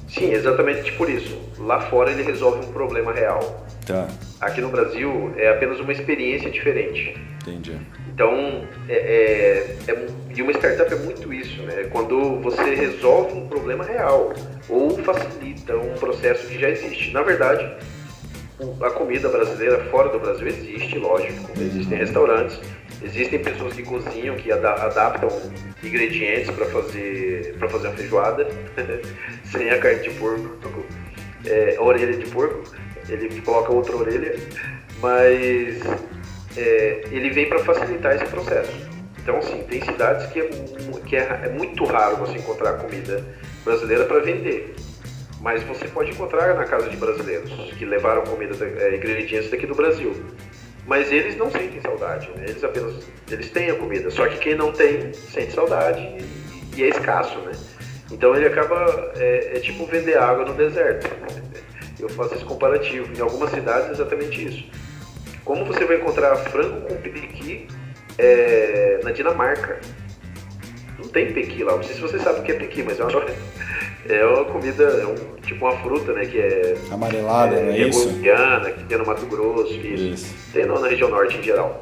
Sim, exatamente por isso. Lá fora ele resolve um problema real. Tá. Aqui no Brasil é apenas uma experiência diferente. Entendi. Então, é, é, é, e uma startup é muito isso, né? Quando você resolve um problema real ou facilita um processo que já existe. Na verdade, a comida brasileira fora do Brasil existe, lógico. Existem restaurantes, existem pessoas que cozinham, que adaptam ingredientes para fazer para fazer uma feijoada sem a carne de porco, é, a orelha de porco. Ele coloca outra orelha, mas é, ele vem para facilitar esse processo. Então, assim, tem cidades que, é, que é, é muito raro você encontrar comida brasileira para vender. Mas você pode encontrar na casa de brasileiros que levaram comida, é, ingredientes daqui do Brasil. Mas eles não sentem saudade, né? Eles apenas eles têm a comida. Só que quem não tem sente saudade e, e é escasso, né? Então ele acaba é, é tipo vender água no deserto. Eu faço esse comparativo. Em algumas cidades é exatamente isso. Como você vai encontrar frango com piqui é, na Dinamarca? Não tem pequi lá. Não sei se você sabe o que é pequi, mas é uma, é uma comida, é um, tipo uma fruta, né? Que é amarelada, é, não é isso? que tem no Mato Grosso, isso. isso. Tem na região norte em geral.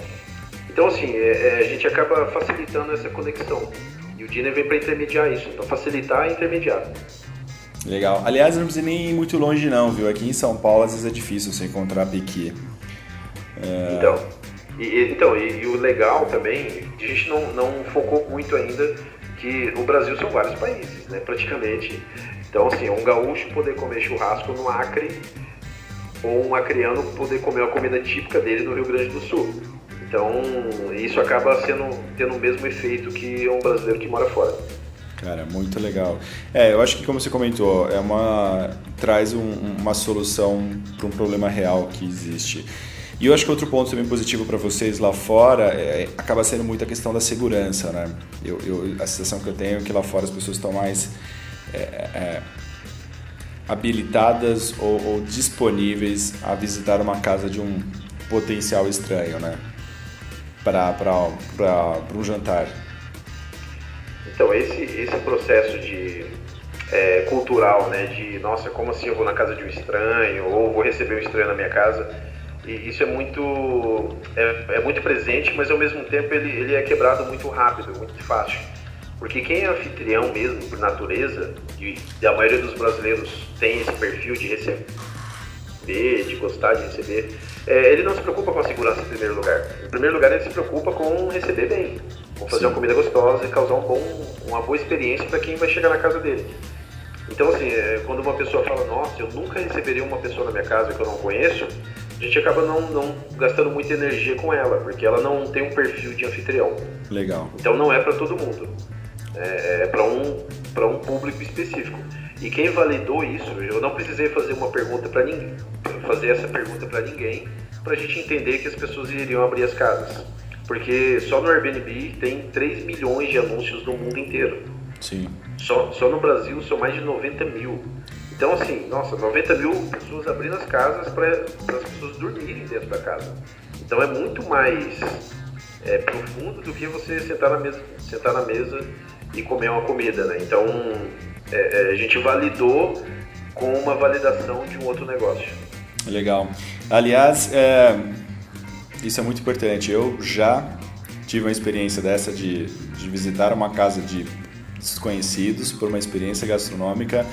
Então, assim, é, é, a gente acaba facilitando essa conexão. E o Diner vem para intermediar isso. Então, facilitar e intermediar. Legal. Aliás, não precisa nem ir muito longe, não, viu? Aqui em São Paulo, às vezes é difícil você encontrar piqui. É... Então, e, então e, e, o legal também, a gente não, não focou muito ainda que o Brasil são vários países, né, praticamente. Então, assim, um gaúcho poder comer churrasco no Acre ou um acreano poder comer a comida típica dele no Rio Grande do Sul. Então, isso acaba sendo, tendo o mesmo efeito que um brasileiro que mora fora. Cara, muito legal. É, eu acho que como você comentou, é uma traz um, uma solução para um problema real que existe. E eu acho que outro ponto também positivo para vocês lá fora é, acaba sendo muito a questão da segurança, né? Eu, eu, a sensação que eu tenho é que lá fora as pessoas estão mais é, é, habilitadas ou, ou, disponíveis a visitar uma casa de um potencial estranho, né? Para um jantar. Então, esse, esse processo de é, cultural, né? De, nossa, como assim eu vou na casa de um estranho ou vou receber um estranho na minha casa e isso é muito, é, é, muito presente, mas ao mesmo tempo ele, ele é quebrado muito rápido, muito fácil. Porque quem é anfitrião mesmo, por natureza, e, a maioria dos brasileiros tem esse perfil de receber, de gostar de receber, é, ele não se preocupa com a segurança em primeiro lugar. Em primeiro lugar, ele se preocupa com receber bem, com fazer Sim. uma comida gostosa e causar um bom, uma boa experiência para quem vai chegar na casa dele. Então, assim, é, quando uma pessoa fala, nossa, eu nunca receberia uma pessoa na minha casa que eu não conheço, a gente acaba não, não gastando muita energia com ela, porque ela não tem um perfil de anfitrião. Legal. Então não é para todo mundo. É, é para um, um público específico. E quem validou isso, eu não precisei fazer uma pergunta para ninguém, fazer essa pergunta para ninguém, para a gente entender que as pessoas iriam abrir as casas. Porque só no Airbnb tem 3 milhões de anúncios no mundo inteiro. Sim. Só, só no Brasil são mais de 90 mil. Então, assim, nossa, 90 mil pessoas abrindo as casas para as pessoas dormirem dentro da casa. Então é muito mais é, profundo do que você sentar na mesa, sentar na mesa e comer uma comida, né? Então é, é, a gente validou com uma validação de um outro negócio. Legal. Aliás, é, isso é muito importante. Eu já tive uma experiência dessa de, de visitar uma casa de desconhecidos por uma experiência gastronômica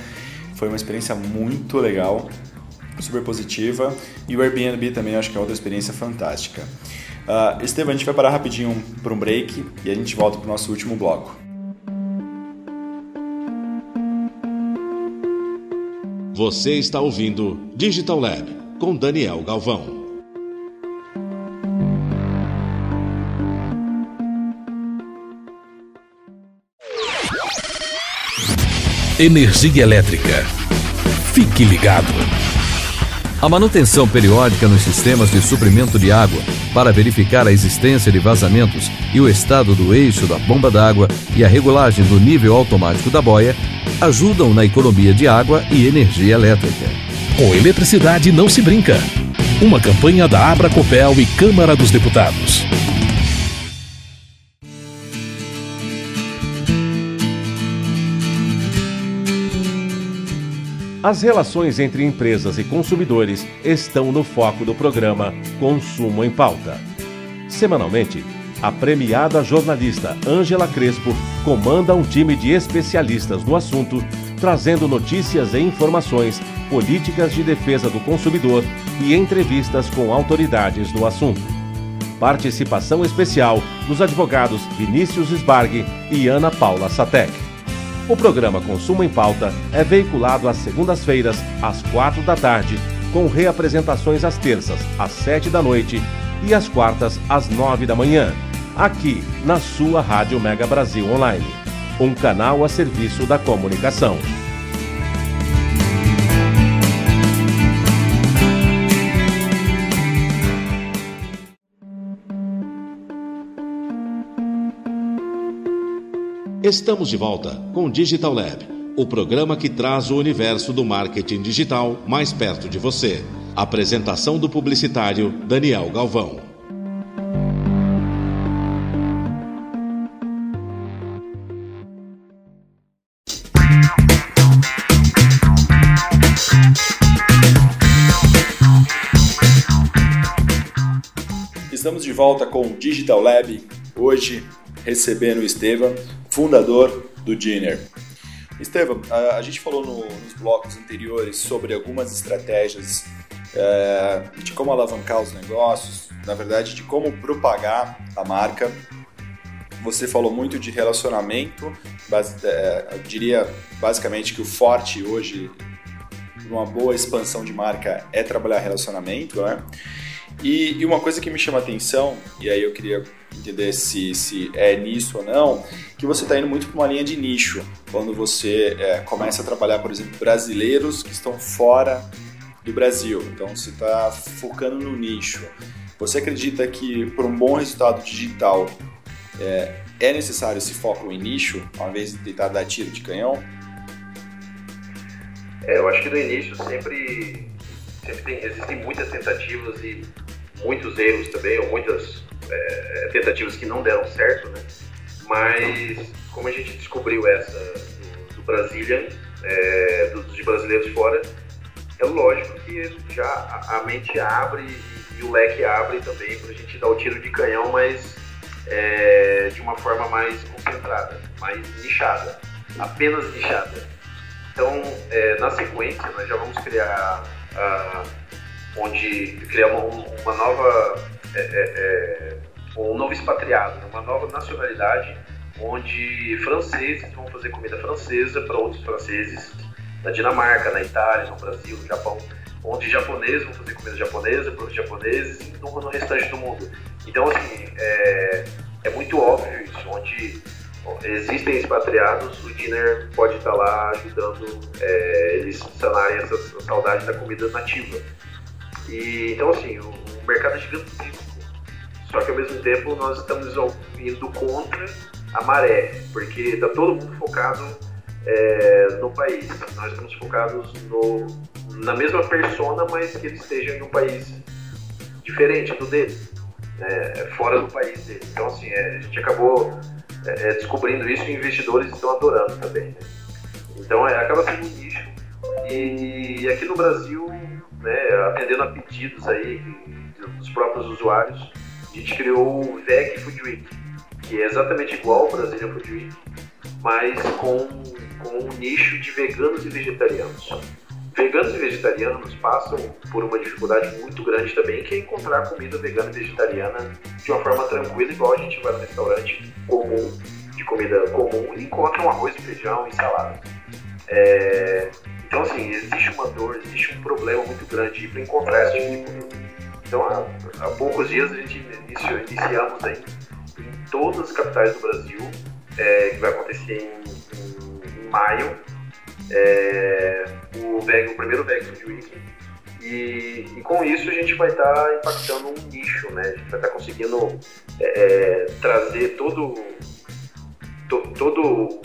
foi uma experiência muito legal, super positiva. E o Airbnb também acho que é outra experiência fantástica. Uh, Estevam, a gente vai parar rapidinho para um break e a gente volta para o nosso último bloco. Você está ouvindo Digital Lab com Daniel Galvão. Energia elétrica. Fique ligado. A manutenção periódica nos sistemas de suprimento de água para verificar a existência de vazamentos e o estado do eixo da bomba d'água e a regulagem do nível automático da boia ajudam na economia de água e energia elétrica. Com eletricidade não se brinca. Uma campanha da Abra Copel e Câmara dos Deputados. As relações entre empresas e consumidores estão no foco do programa Consumo em Pauta. Semanalmente, a premiada jornalista Ângela Crespo comanda um time de especialistas no assunto, trazendo notícias e informações, políticas de defesa do consumidor e entrevistas com autoridades no assunto. Participação especial dos advogados Vinícius Sbarg e Ana Paula Satec. O programa Consumo em Pauta é veiculado às segundas-feiras, às quatro da tarde, com reapresentações às terças, às sete da noite e às quartas, às nove da manhã, aqui na sua Rádio Mega Brasil Online, um canal a serviço da comunicação. Estamos de volta com Digital Lab, o programa que traz o universo do marketing digital mais perto de você. Apresentação do publicitário Daniel Galvão. Estamos de volta com o Digital Lab, hoje recebendo o Estevam, fundador do Dinner. Estevam, a, gente falou no, nos blocos anteriores sobre algumas estratégias é, de como alavancar os negócios, na verdade, de como propagar a marca. Você falou muito de relacionamento, base, é, eu diria basicamente que o forte hoje, uma boa expansão de marca, é trabalhar relacionamento, né? E, e, uma coisa que me chama a atenção, e aí eu queria entender se, se é nisso ou não, que você está indo muito para uma linha de nicho. Quando você é, começa a trabalhar, por exemplo, brasileiros que estão fora do Brasil. Então você está focando no nicho. Você acredita que para um bom resultado digital é, é necessário esse foco em nicho, ao invés de tentar dar tiro de canhão? É, eu acho que no início sempre, sempre tem, existem muitas tentativas e muitos erros também, ou muitas é, tentativas que não deram certo, né? Mas como a gente descobriu essa do, do Brazilian, é, dos de brasileiros fora, é lógico que já a, mente abre e, o leque abre também para a gente dar o tiro de canhão, mas é, de uma forma mais concentrada, mais nichada, apenas nichada. Então, é, na sequência, nós já vamos criar a, onde criar uma, nova é, é, é, um novo expatriado, uma nova nacionalidade, onde franceses vão fazer comida francesa para outros franceses na Dinamarca, na Itália, no Brasil, no Japão, onde japoneses vão fazer comida japonesa para os japoneses e no, no, restante do mundo. Então, assim, é, é muito óbvio isso, onde existem expatriados, o Dinner pode estar lá ajudando é, eles sanarem essa saudade da comida nativa. E, então, assim, o, mercado é gigantesco. Só que ao mesmo tempo nós estamos indo contra a maré, porque está todo mundo focado é, no país. Nós estamos focados no, na mesma persona, mas que ele esteja em um país diferente do dele, né, fora do país dele. Então, assim, é, a gente acabou é, descobrindo isso e investidores estão adorando também. Né? Então, é, acaba sendo um nicho. E, e aqui no Brasil né, atendendo a pedidos aí dos próprios usuários, a gente criou o Veg Food Week, que é exatamente igual ao Brasília Food Week, mas com, com um nicho de veganos e vegetarianos. Veganos e vegetarianos passam por uma dificuldade muito grande também, que é encontrar comida vegana e vegetariana de uma forma tranquila, igual a gente vai no restaurante comum, de comida comum, e encontra um arroz, feijão e salada. É, então, assim, existe uma dor, existe um problema muito grande para encontrar esse tipo de produto. Então, há, há, poucos dias a gente iniciou, iniciamos aí em todas as capitais do Brasil, é, que vai acontecer em, em, em maio, é, o, o primeiro VEG de Wiki. E, e, com isso a gente vai estar tá impactando um nicho, né? A gente vai estar tá conseguindo é, é, trazer todo, to, todo o,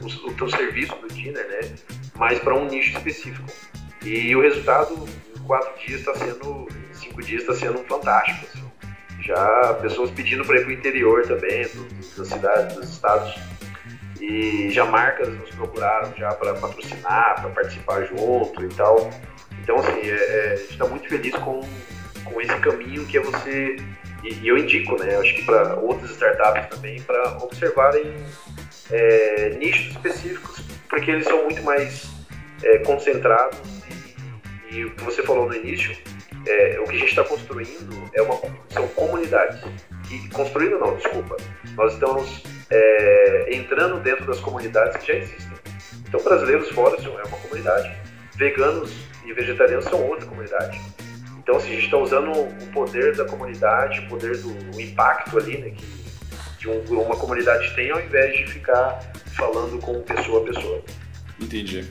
o, o teu serviço do Dinner, né? Mais para um nicho específico. E o resultado em quatro dias está sendo, cinco dias está sendo fantástico. Assim. Já pessoas pedindo para ir para o interior também, das cidades, dos estados. E já marcas nos procuraram já para patrocinar, para participar junto e tal. Então, assim, é, é, a gente está muito feliz com, com esse caminho que é você. E, e eu indico, né? Acho que para outras startups também, para observarem é, nichos específicos, porque eles são muito mais é, concentrados e, e, o que você falou no início, é, o que a gente está construindo é uma, são comunidades. E, construindo não, desculpa. Nós estamos é, entrando dentro das comunidades que já existem. Então, brasileiros fora é uma comunidade, veganos e vegetarianos são outra comunidade. Então, assim, a gente está usando o poder da comunidade, o poder do impacto ali, né, que de um, uma comunidade tem, ao invés de ficar falando com pessoa a pessoa. Entendi.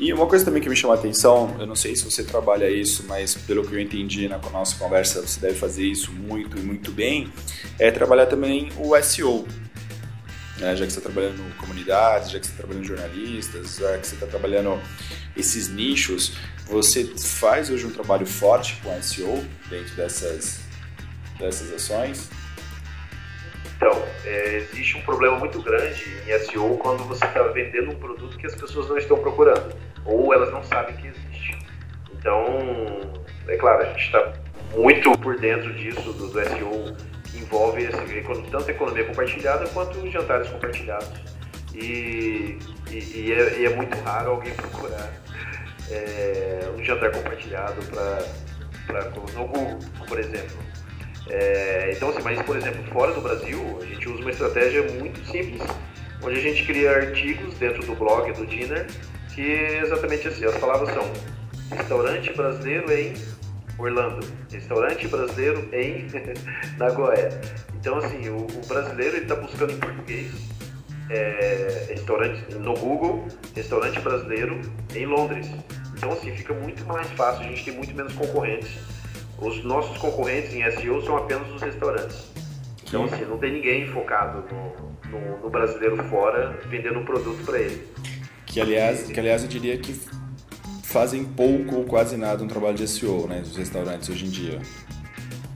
E uma coisa também que me chamou a atenção, eu não sei se você trabalha isso, mas pelo que eu entendi na nossa conversa, você deve fazer isso muito e muito bem, é trabalhar também o SEO. Né? Já que você está trabalhando comunidades, já que você está trabalhando jornalistas, já que você está trabalhando esses nichos, você faz hoje um trabalho forte com SEO dentro dessas, dessas ações? Então, é, existe um problema muito grande em SEO quando você está vendendo um produto que as pessoas não estão procurando ou elas não sabem que existe. Então, é claro, a gente está muito por dentro disso, do, do SEO que envolve esse, tanto economia compartilhada quanto os jantares compartilhados. E, e, e, é, e é, muito raro alguém procurar é, um jantar compartilhado para no Google, por exemplo. É, então, assim, mas, por exemplo, fora do Brasil, a gente usa uma estratégia muito simples, onde a gente cria artigos dentro do blog do Dinner, que é exatamente assim, as palavras são restaurante brasileiro em Orlando, restaurante brasileiro em Nagoya. Então, assim, o, o brasileiro está buscando em português é, restaurante no Google, restaurante brasileiro em Londres. Então, assim, fica muito mais fácil, a gente tem muito menos concorrentes. Os nossos concorrentes em SEO são apenas os restaurantes. Então, assim, não tem ninguém focado no, no, no brasileiro fora vendendo um produto para ele. Que aliás, que aliás eu diria que fazem pouco ou quase nada um trabalho de SEO, né, os restaurantes hoje em dia.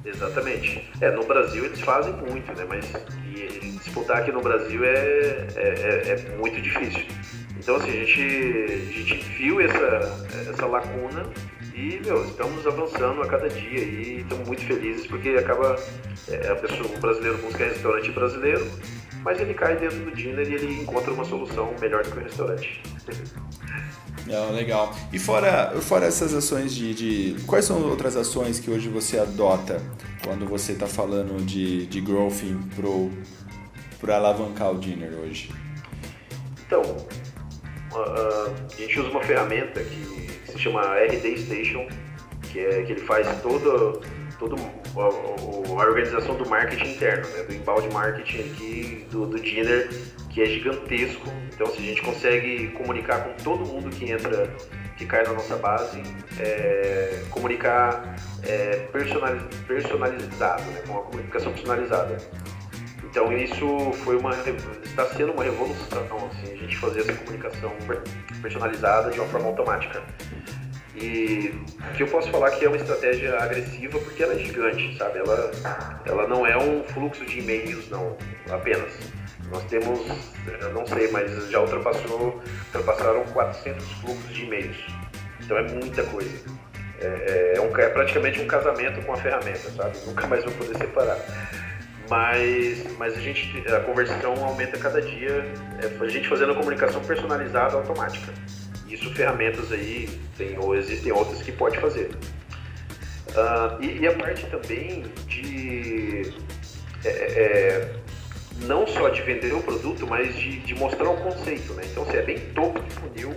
Exatamente. É, no Brasil eles fazem muito, né? Mas disputar aqui no Brasil é, é, é, é muito difícil. Então, assim, a gente, a gente viu essa, essa lacuna e, meu, estamos avançando a cada dia e estamos muito felizes porque acaba, é, a pessoa, o brasileiro busca restaurante brasileiro, mas ele cai dentro do dinner e ele encontra uma solução melhor do que o restaurante. Não, legal. E fora, fora essas ações de, de, Quais são outras ações que hoje você adota quando você está falando de, de growthing para alavancar o dinner hoje? Então, uh, a gente usa uma ferramenta que se chama RD Station, que, é, que ele faz toda, toda a, organização do marketing interno, né, do embalde marketing aqui do, do dinner que é gigantesco. Então, se a gente consegue comunicar com todo mundo que entra, que cai na nossa base, é, comunicar é, personaliz, personalizado, né, com uma comunicação personalizada. Então, isso foi uma está sendo uma revolução, assim, a gente fazer essa comunicação personalizada de uma forma automática. E que eu posso falar que é uma estratégia agressiva porque ela é gigante, sabe? Ela, ela não é um fluxo de e-mails, não, apenas nós temos, não sei, mas já ultrapassou, ultrapassaram 400 fluxos de e-mails. Então é muita coisa. É, é, é, um, é praticamente um casamento com a ferramenta, sabe? Nunca mais vou poder separar. Mas, mas a gente, a conversão aumenta cada dia, é, a gente fazendo a comunicação personalizada automática. Isso ferramentas aí, tem, ou existem outras que pode fazer. Uh, e, e, a parte também de é, é não só de vender o produto, mas de, de mostrar o conceito, né? Então, se é bem topo de funil,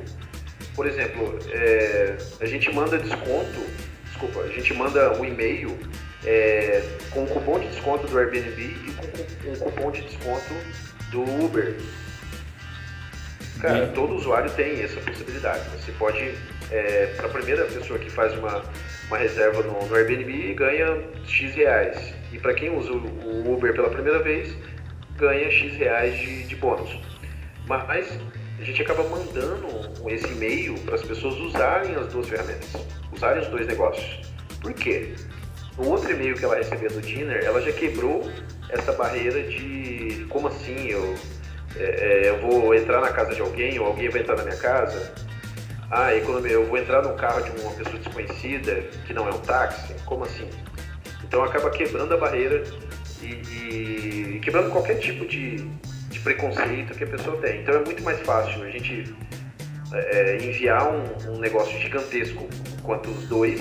por exemplo, é, a gente manda desconto, desculpa, a gente manda um e-mail é, com um cupom de desconto do Airbnb e com um cupom de desconto do Uber. Cara, todo usuário tem essa possibilidade. Você pode, é, para a primeira pessoa que faz uma, uma reserva no, no Airbnb, ganha X reais. E para quem usa o Uber pela primeira vez, ganha X reais de, de bônus. Mas a gente acaba mandando esse e-mail para as pessoas usarem as duas ferramentas, usarem os dois negócios. Por quê? No outro e-mail que ela recebeu do Dinner, ela já quebrou essa barreira de como assim eu, é, é, eu vou entrar na casa de alguém ou alguém vai entrar na minha casa. Ah, economia, eu vou entrar no carro de uma pessoa desconhecida que não é um táxi. Como assim? Então acaba quebrando a barreira e, e, e quebrando qualquer tipo de, de preconceito que a pessoa tem. Então é muito mais fácil a gente é, enviar um, um, negócio gigantesco quanto os dois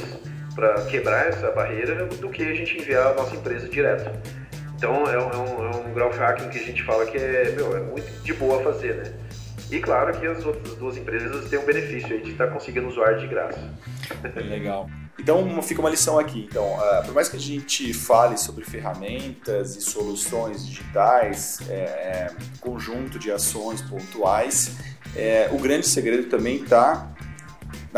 para quebrar essa barreira do que a gente enviar a nossa empresa direto. Então é um, é um, é um growth hacking que a gente fala que é, meu, é muito de boa fazer, né? E claro que as outras duas empresas têm um benefício aí de estar conseguindo usuário de graça. Legal. Então fica uma lição aqui. Então, uh, por mais que a gente fale sobre ferramentas e soluções digitais, é, é, conjunto de ações pontuais, é, o grande segredo também está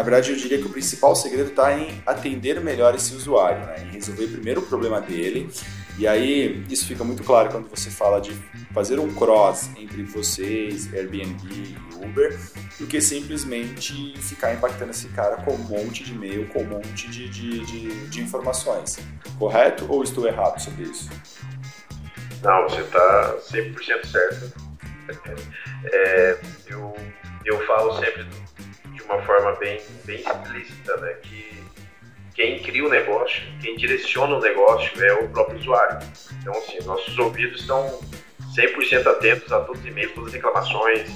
na verdade, eu diria que o principal segredo está em atender melhor esse usuário, né? em resolver primeiro o problema dele e aí, isso fica muito claro quando você fala de fazer um cross entre vocês, Airbnb e Uber, do que simplesmente ficar impactando esse cara com um monte de e-mail, com um monte de, de, de, de informações. Correto ou estou errado sobre isso? Não, você está 100% certo. É, eu, eu falo sempre de uma forma bem, bem explícita, né, que quem cria o negócio, quem direciona o negócio é o próprio usuário. Então, assim, nossos ouvidos estão 100% atentos a todos os e-mails, todas as reclamações,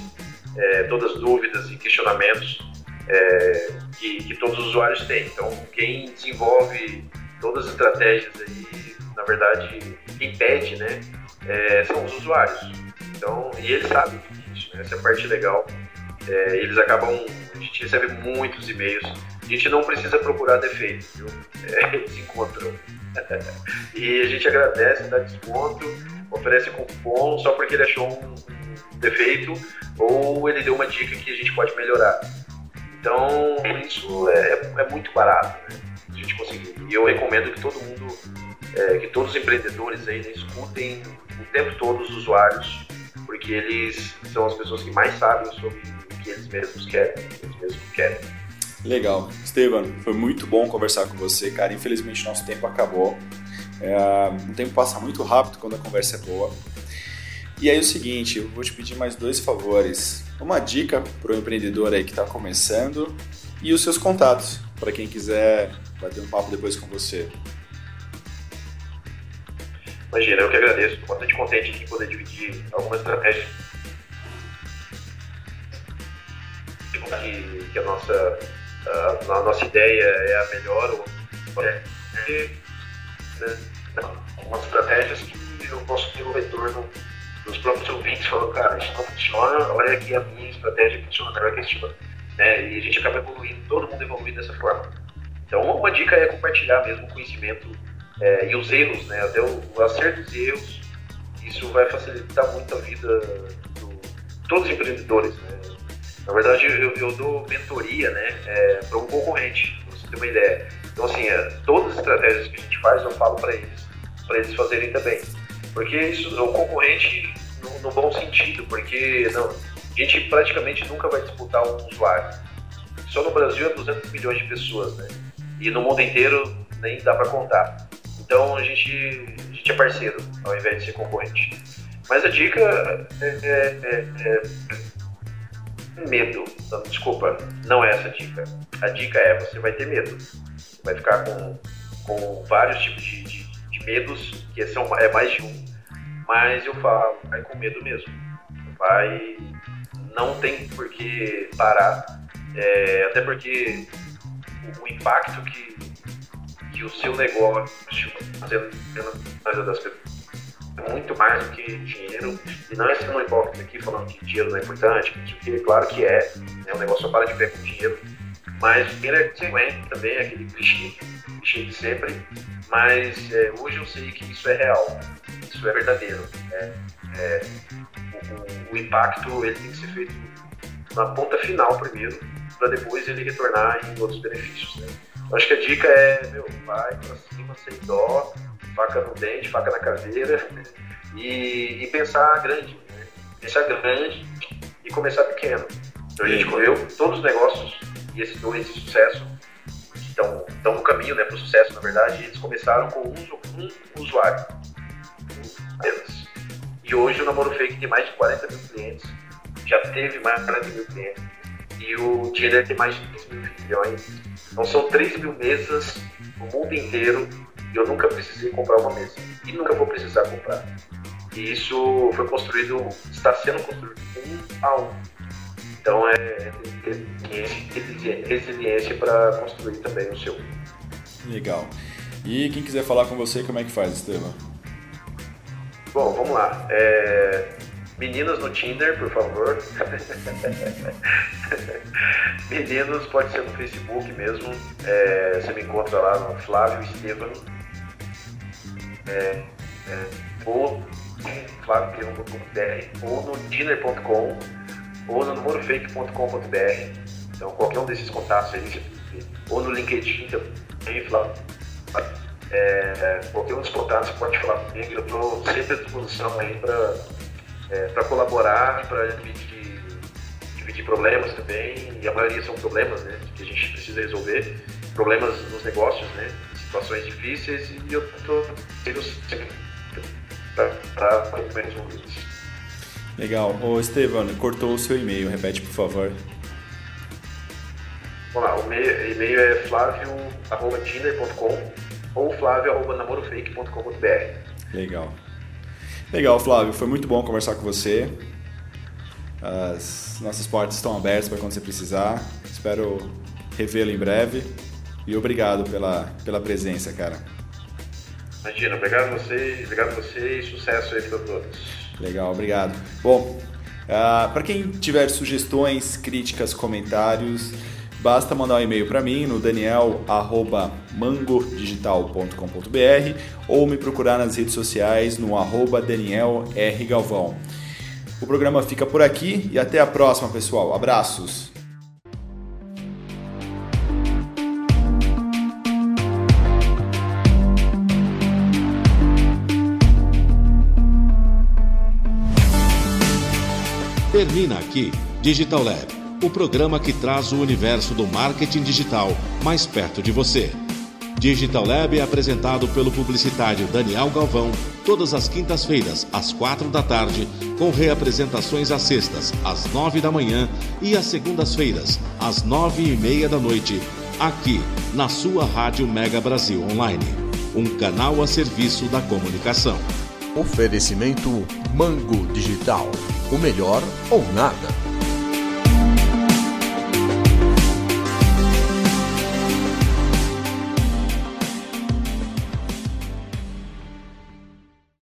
é, todas as dúvidas e questionamentos é, que, que, todos os usuários têm. Então, quem desenvolve todas as estratégias aí, na verdade, quem pede, né, é, são os usuários. Então, e eles sabem disso, né? essa é a parte legal. É, eles acabam, a gente recebe muitos e-mails a gente não precisa procurar defeito, viu? É, eles encontram. e a gente agradece, dá desconto, oferece cupom só porque ele achou um defeito ou ele deu uma dica que a gente pode melhorar. Então, isso é, é muito barato, né? A gente conseguir. E eu recomendo que todo mundo, é, que todos os empreendedores aí né, escutem o tempo todo os usuários, porque eles são as pessoas que mais sabem sobre que eles mesmos querem, que eles mesmos querem. Legal. Esteban, foi muito bom conversar com você, cara. Infelizmente, nosso tempo acabou. É, o tempo passa muito rápido quando a conversa é boa. E aí, é o seguinte, eu vou te pedir mais dois favores. Uma dica para o empreendedor aí que está começando e os seus contatos, para quem quiser bater um papo depois com você. Imagina, eu que agradeço. Estou bastante contente de poder dividir algumas estratégias que, que a nossa a, nossa ideia é a melhor, ou é, né, algumas estratégias que eu posso ter o retorno dos próprios ouvintes falando, cara, isso não funciona, olha aqui a minha estratégia que funciona, agora questiona. Né? E a gente acaba evoluindo, todo mundo evolui dessa forma. Então, uma dica é compartilhar mesmo o conhecimento é, e os erros, né? até o, o acerto dos erros, isso vai facilitar muito a vida de todos os empreendedores. Né? Na verdade, eu, eu dou mentoria né, é, para um concorrente, pra você ter uma ideia. Então, assim, é, todas as estratégias que a gente faz, eu falo para eles, para eles fazerem também. Porque isso, o concorrente, no, no, bom sentido, porque não, a gente praticamente nunca vai disputar um usuário. Só no Brasil é 200 milhões de pessoas, né? E no mundo inteiro nem dá para contar. Então a gente, a gente é parceiro, ao invés de ser concorrente. Mas a dica é, é, é, é medo. Não, desculpa, não é essa a dica. A dica é você vai ter medo. Você vai ficar com, com vários tipos de, de, de medos, que são, é mais de um. Mas eu falo, vai com medo mesmo. Vai. Não tem por que parar. É, até porque o, o impacto que, que o seu negócio fazendo na vida das pessoas muito mais do que dinheiro. E não é sendo hipócrita aqui falando que dinheiro não é importante, porque claro que é, né? o negócio só para de pé com dinheiro. Mas dinheiro é consequente também, é aquele clichê, clichê de sempre. Mas é, hoje eu sei que isso é real, isso é verdadeiro. Né? É, o, o, impacto ele tem que ser feito na ponta final primeiro, para depois ele retornar em outros benefícios. Né? Acho que a dica é, meu, vai para cima sem dó, faca no dente, faca na caveira e, e pensar grande, né? pensar grande e começar pequeno. Então a gente correu todos os negócios e esses dois de sucesso estão, estão no caminho né, para o sucesso, na verdade, eles começaram com um, um usuário apenas. E hoje o Namoro Fake tem mais de 40 mil clientes, já teve mais de 40 mil clientes, e o Tinder tem mais de 20 mil milhões. Então são 3 mil mesas no mundo inteiro eu nunca precisei comprar uma mesa. E nunca vou precisar comprar. E isso foi construído, está sendo construído um a um. Então é, é resiliência para construir também o seu. Legal. E quem quiser falar com você, como é que faz, Estevam? Bom, vamos lá. É... Meninas no Tinder, por favor. Meninos, pode ser no Facebook mesmo. É... Você me encontra lá no Flávio Estevam. É... É... Ou flávio.com.br ou no dinner.com ou no namorofake.com.br. Então, qualquer um desses contatos aí, ou no LinkedIn também, Flávio é, qualquer um dos contatos pode falar comigo, eu estou sempre à disposição aí para é, colaborar, para dividir, dividir problemas também, e a maioria são problemas né, que a gente precisa resolver, problemas nos negócios, né, situações difíceis, e eu estou sempre para resolver isso. Legal. Ô Estevam, cortou o seu e-mail, repete por favor. Vamos lá, o e-mail é flavio.tinder.com ou flávio.namorofake.com.br. Legal. Legal, Flávio. Foi muito bom conversar com você. As nossas portas estão abertas para quando você precisar. Espero revê-lo em breve. E obrigado pela, pela presença, cara. Imagina, obrigado a você, obrigado a você e sucesso aí para todos. Legal, obrigado. Bom, uh, ah, para quem tiver sugestões, críticas, comentários, basta mandar um e-mail para mim no daniel@mangodigital.com.br ou me procurar nas redes sociais no arroba Daniel R. Galvão. O programa fica por aqui e até a próxima, pessoal. Abraços! Termina aqui Digital Lab o programa que traz o universo do marketing digital mais perto de você. Digital Lab é apresentado pelo publicitário Daniel Galvão todas as quintas-feiras, às quatro da tarde, com reapresentações às sextas, às nove da manhã e às segundas-feiras, às nove e meia da noite, aqui na sua Rádio Mega Brasil Online, um canal a serviço da comunicação. Oferecimento Mango Digital. O melhor ou nada.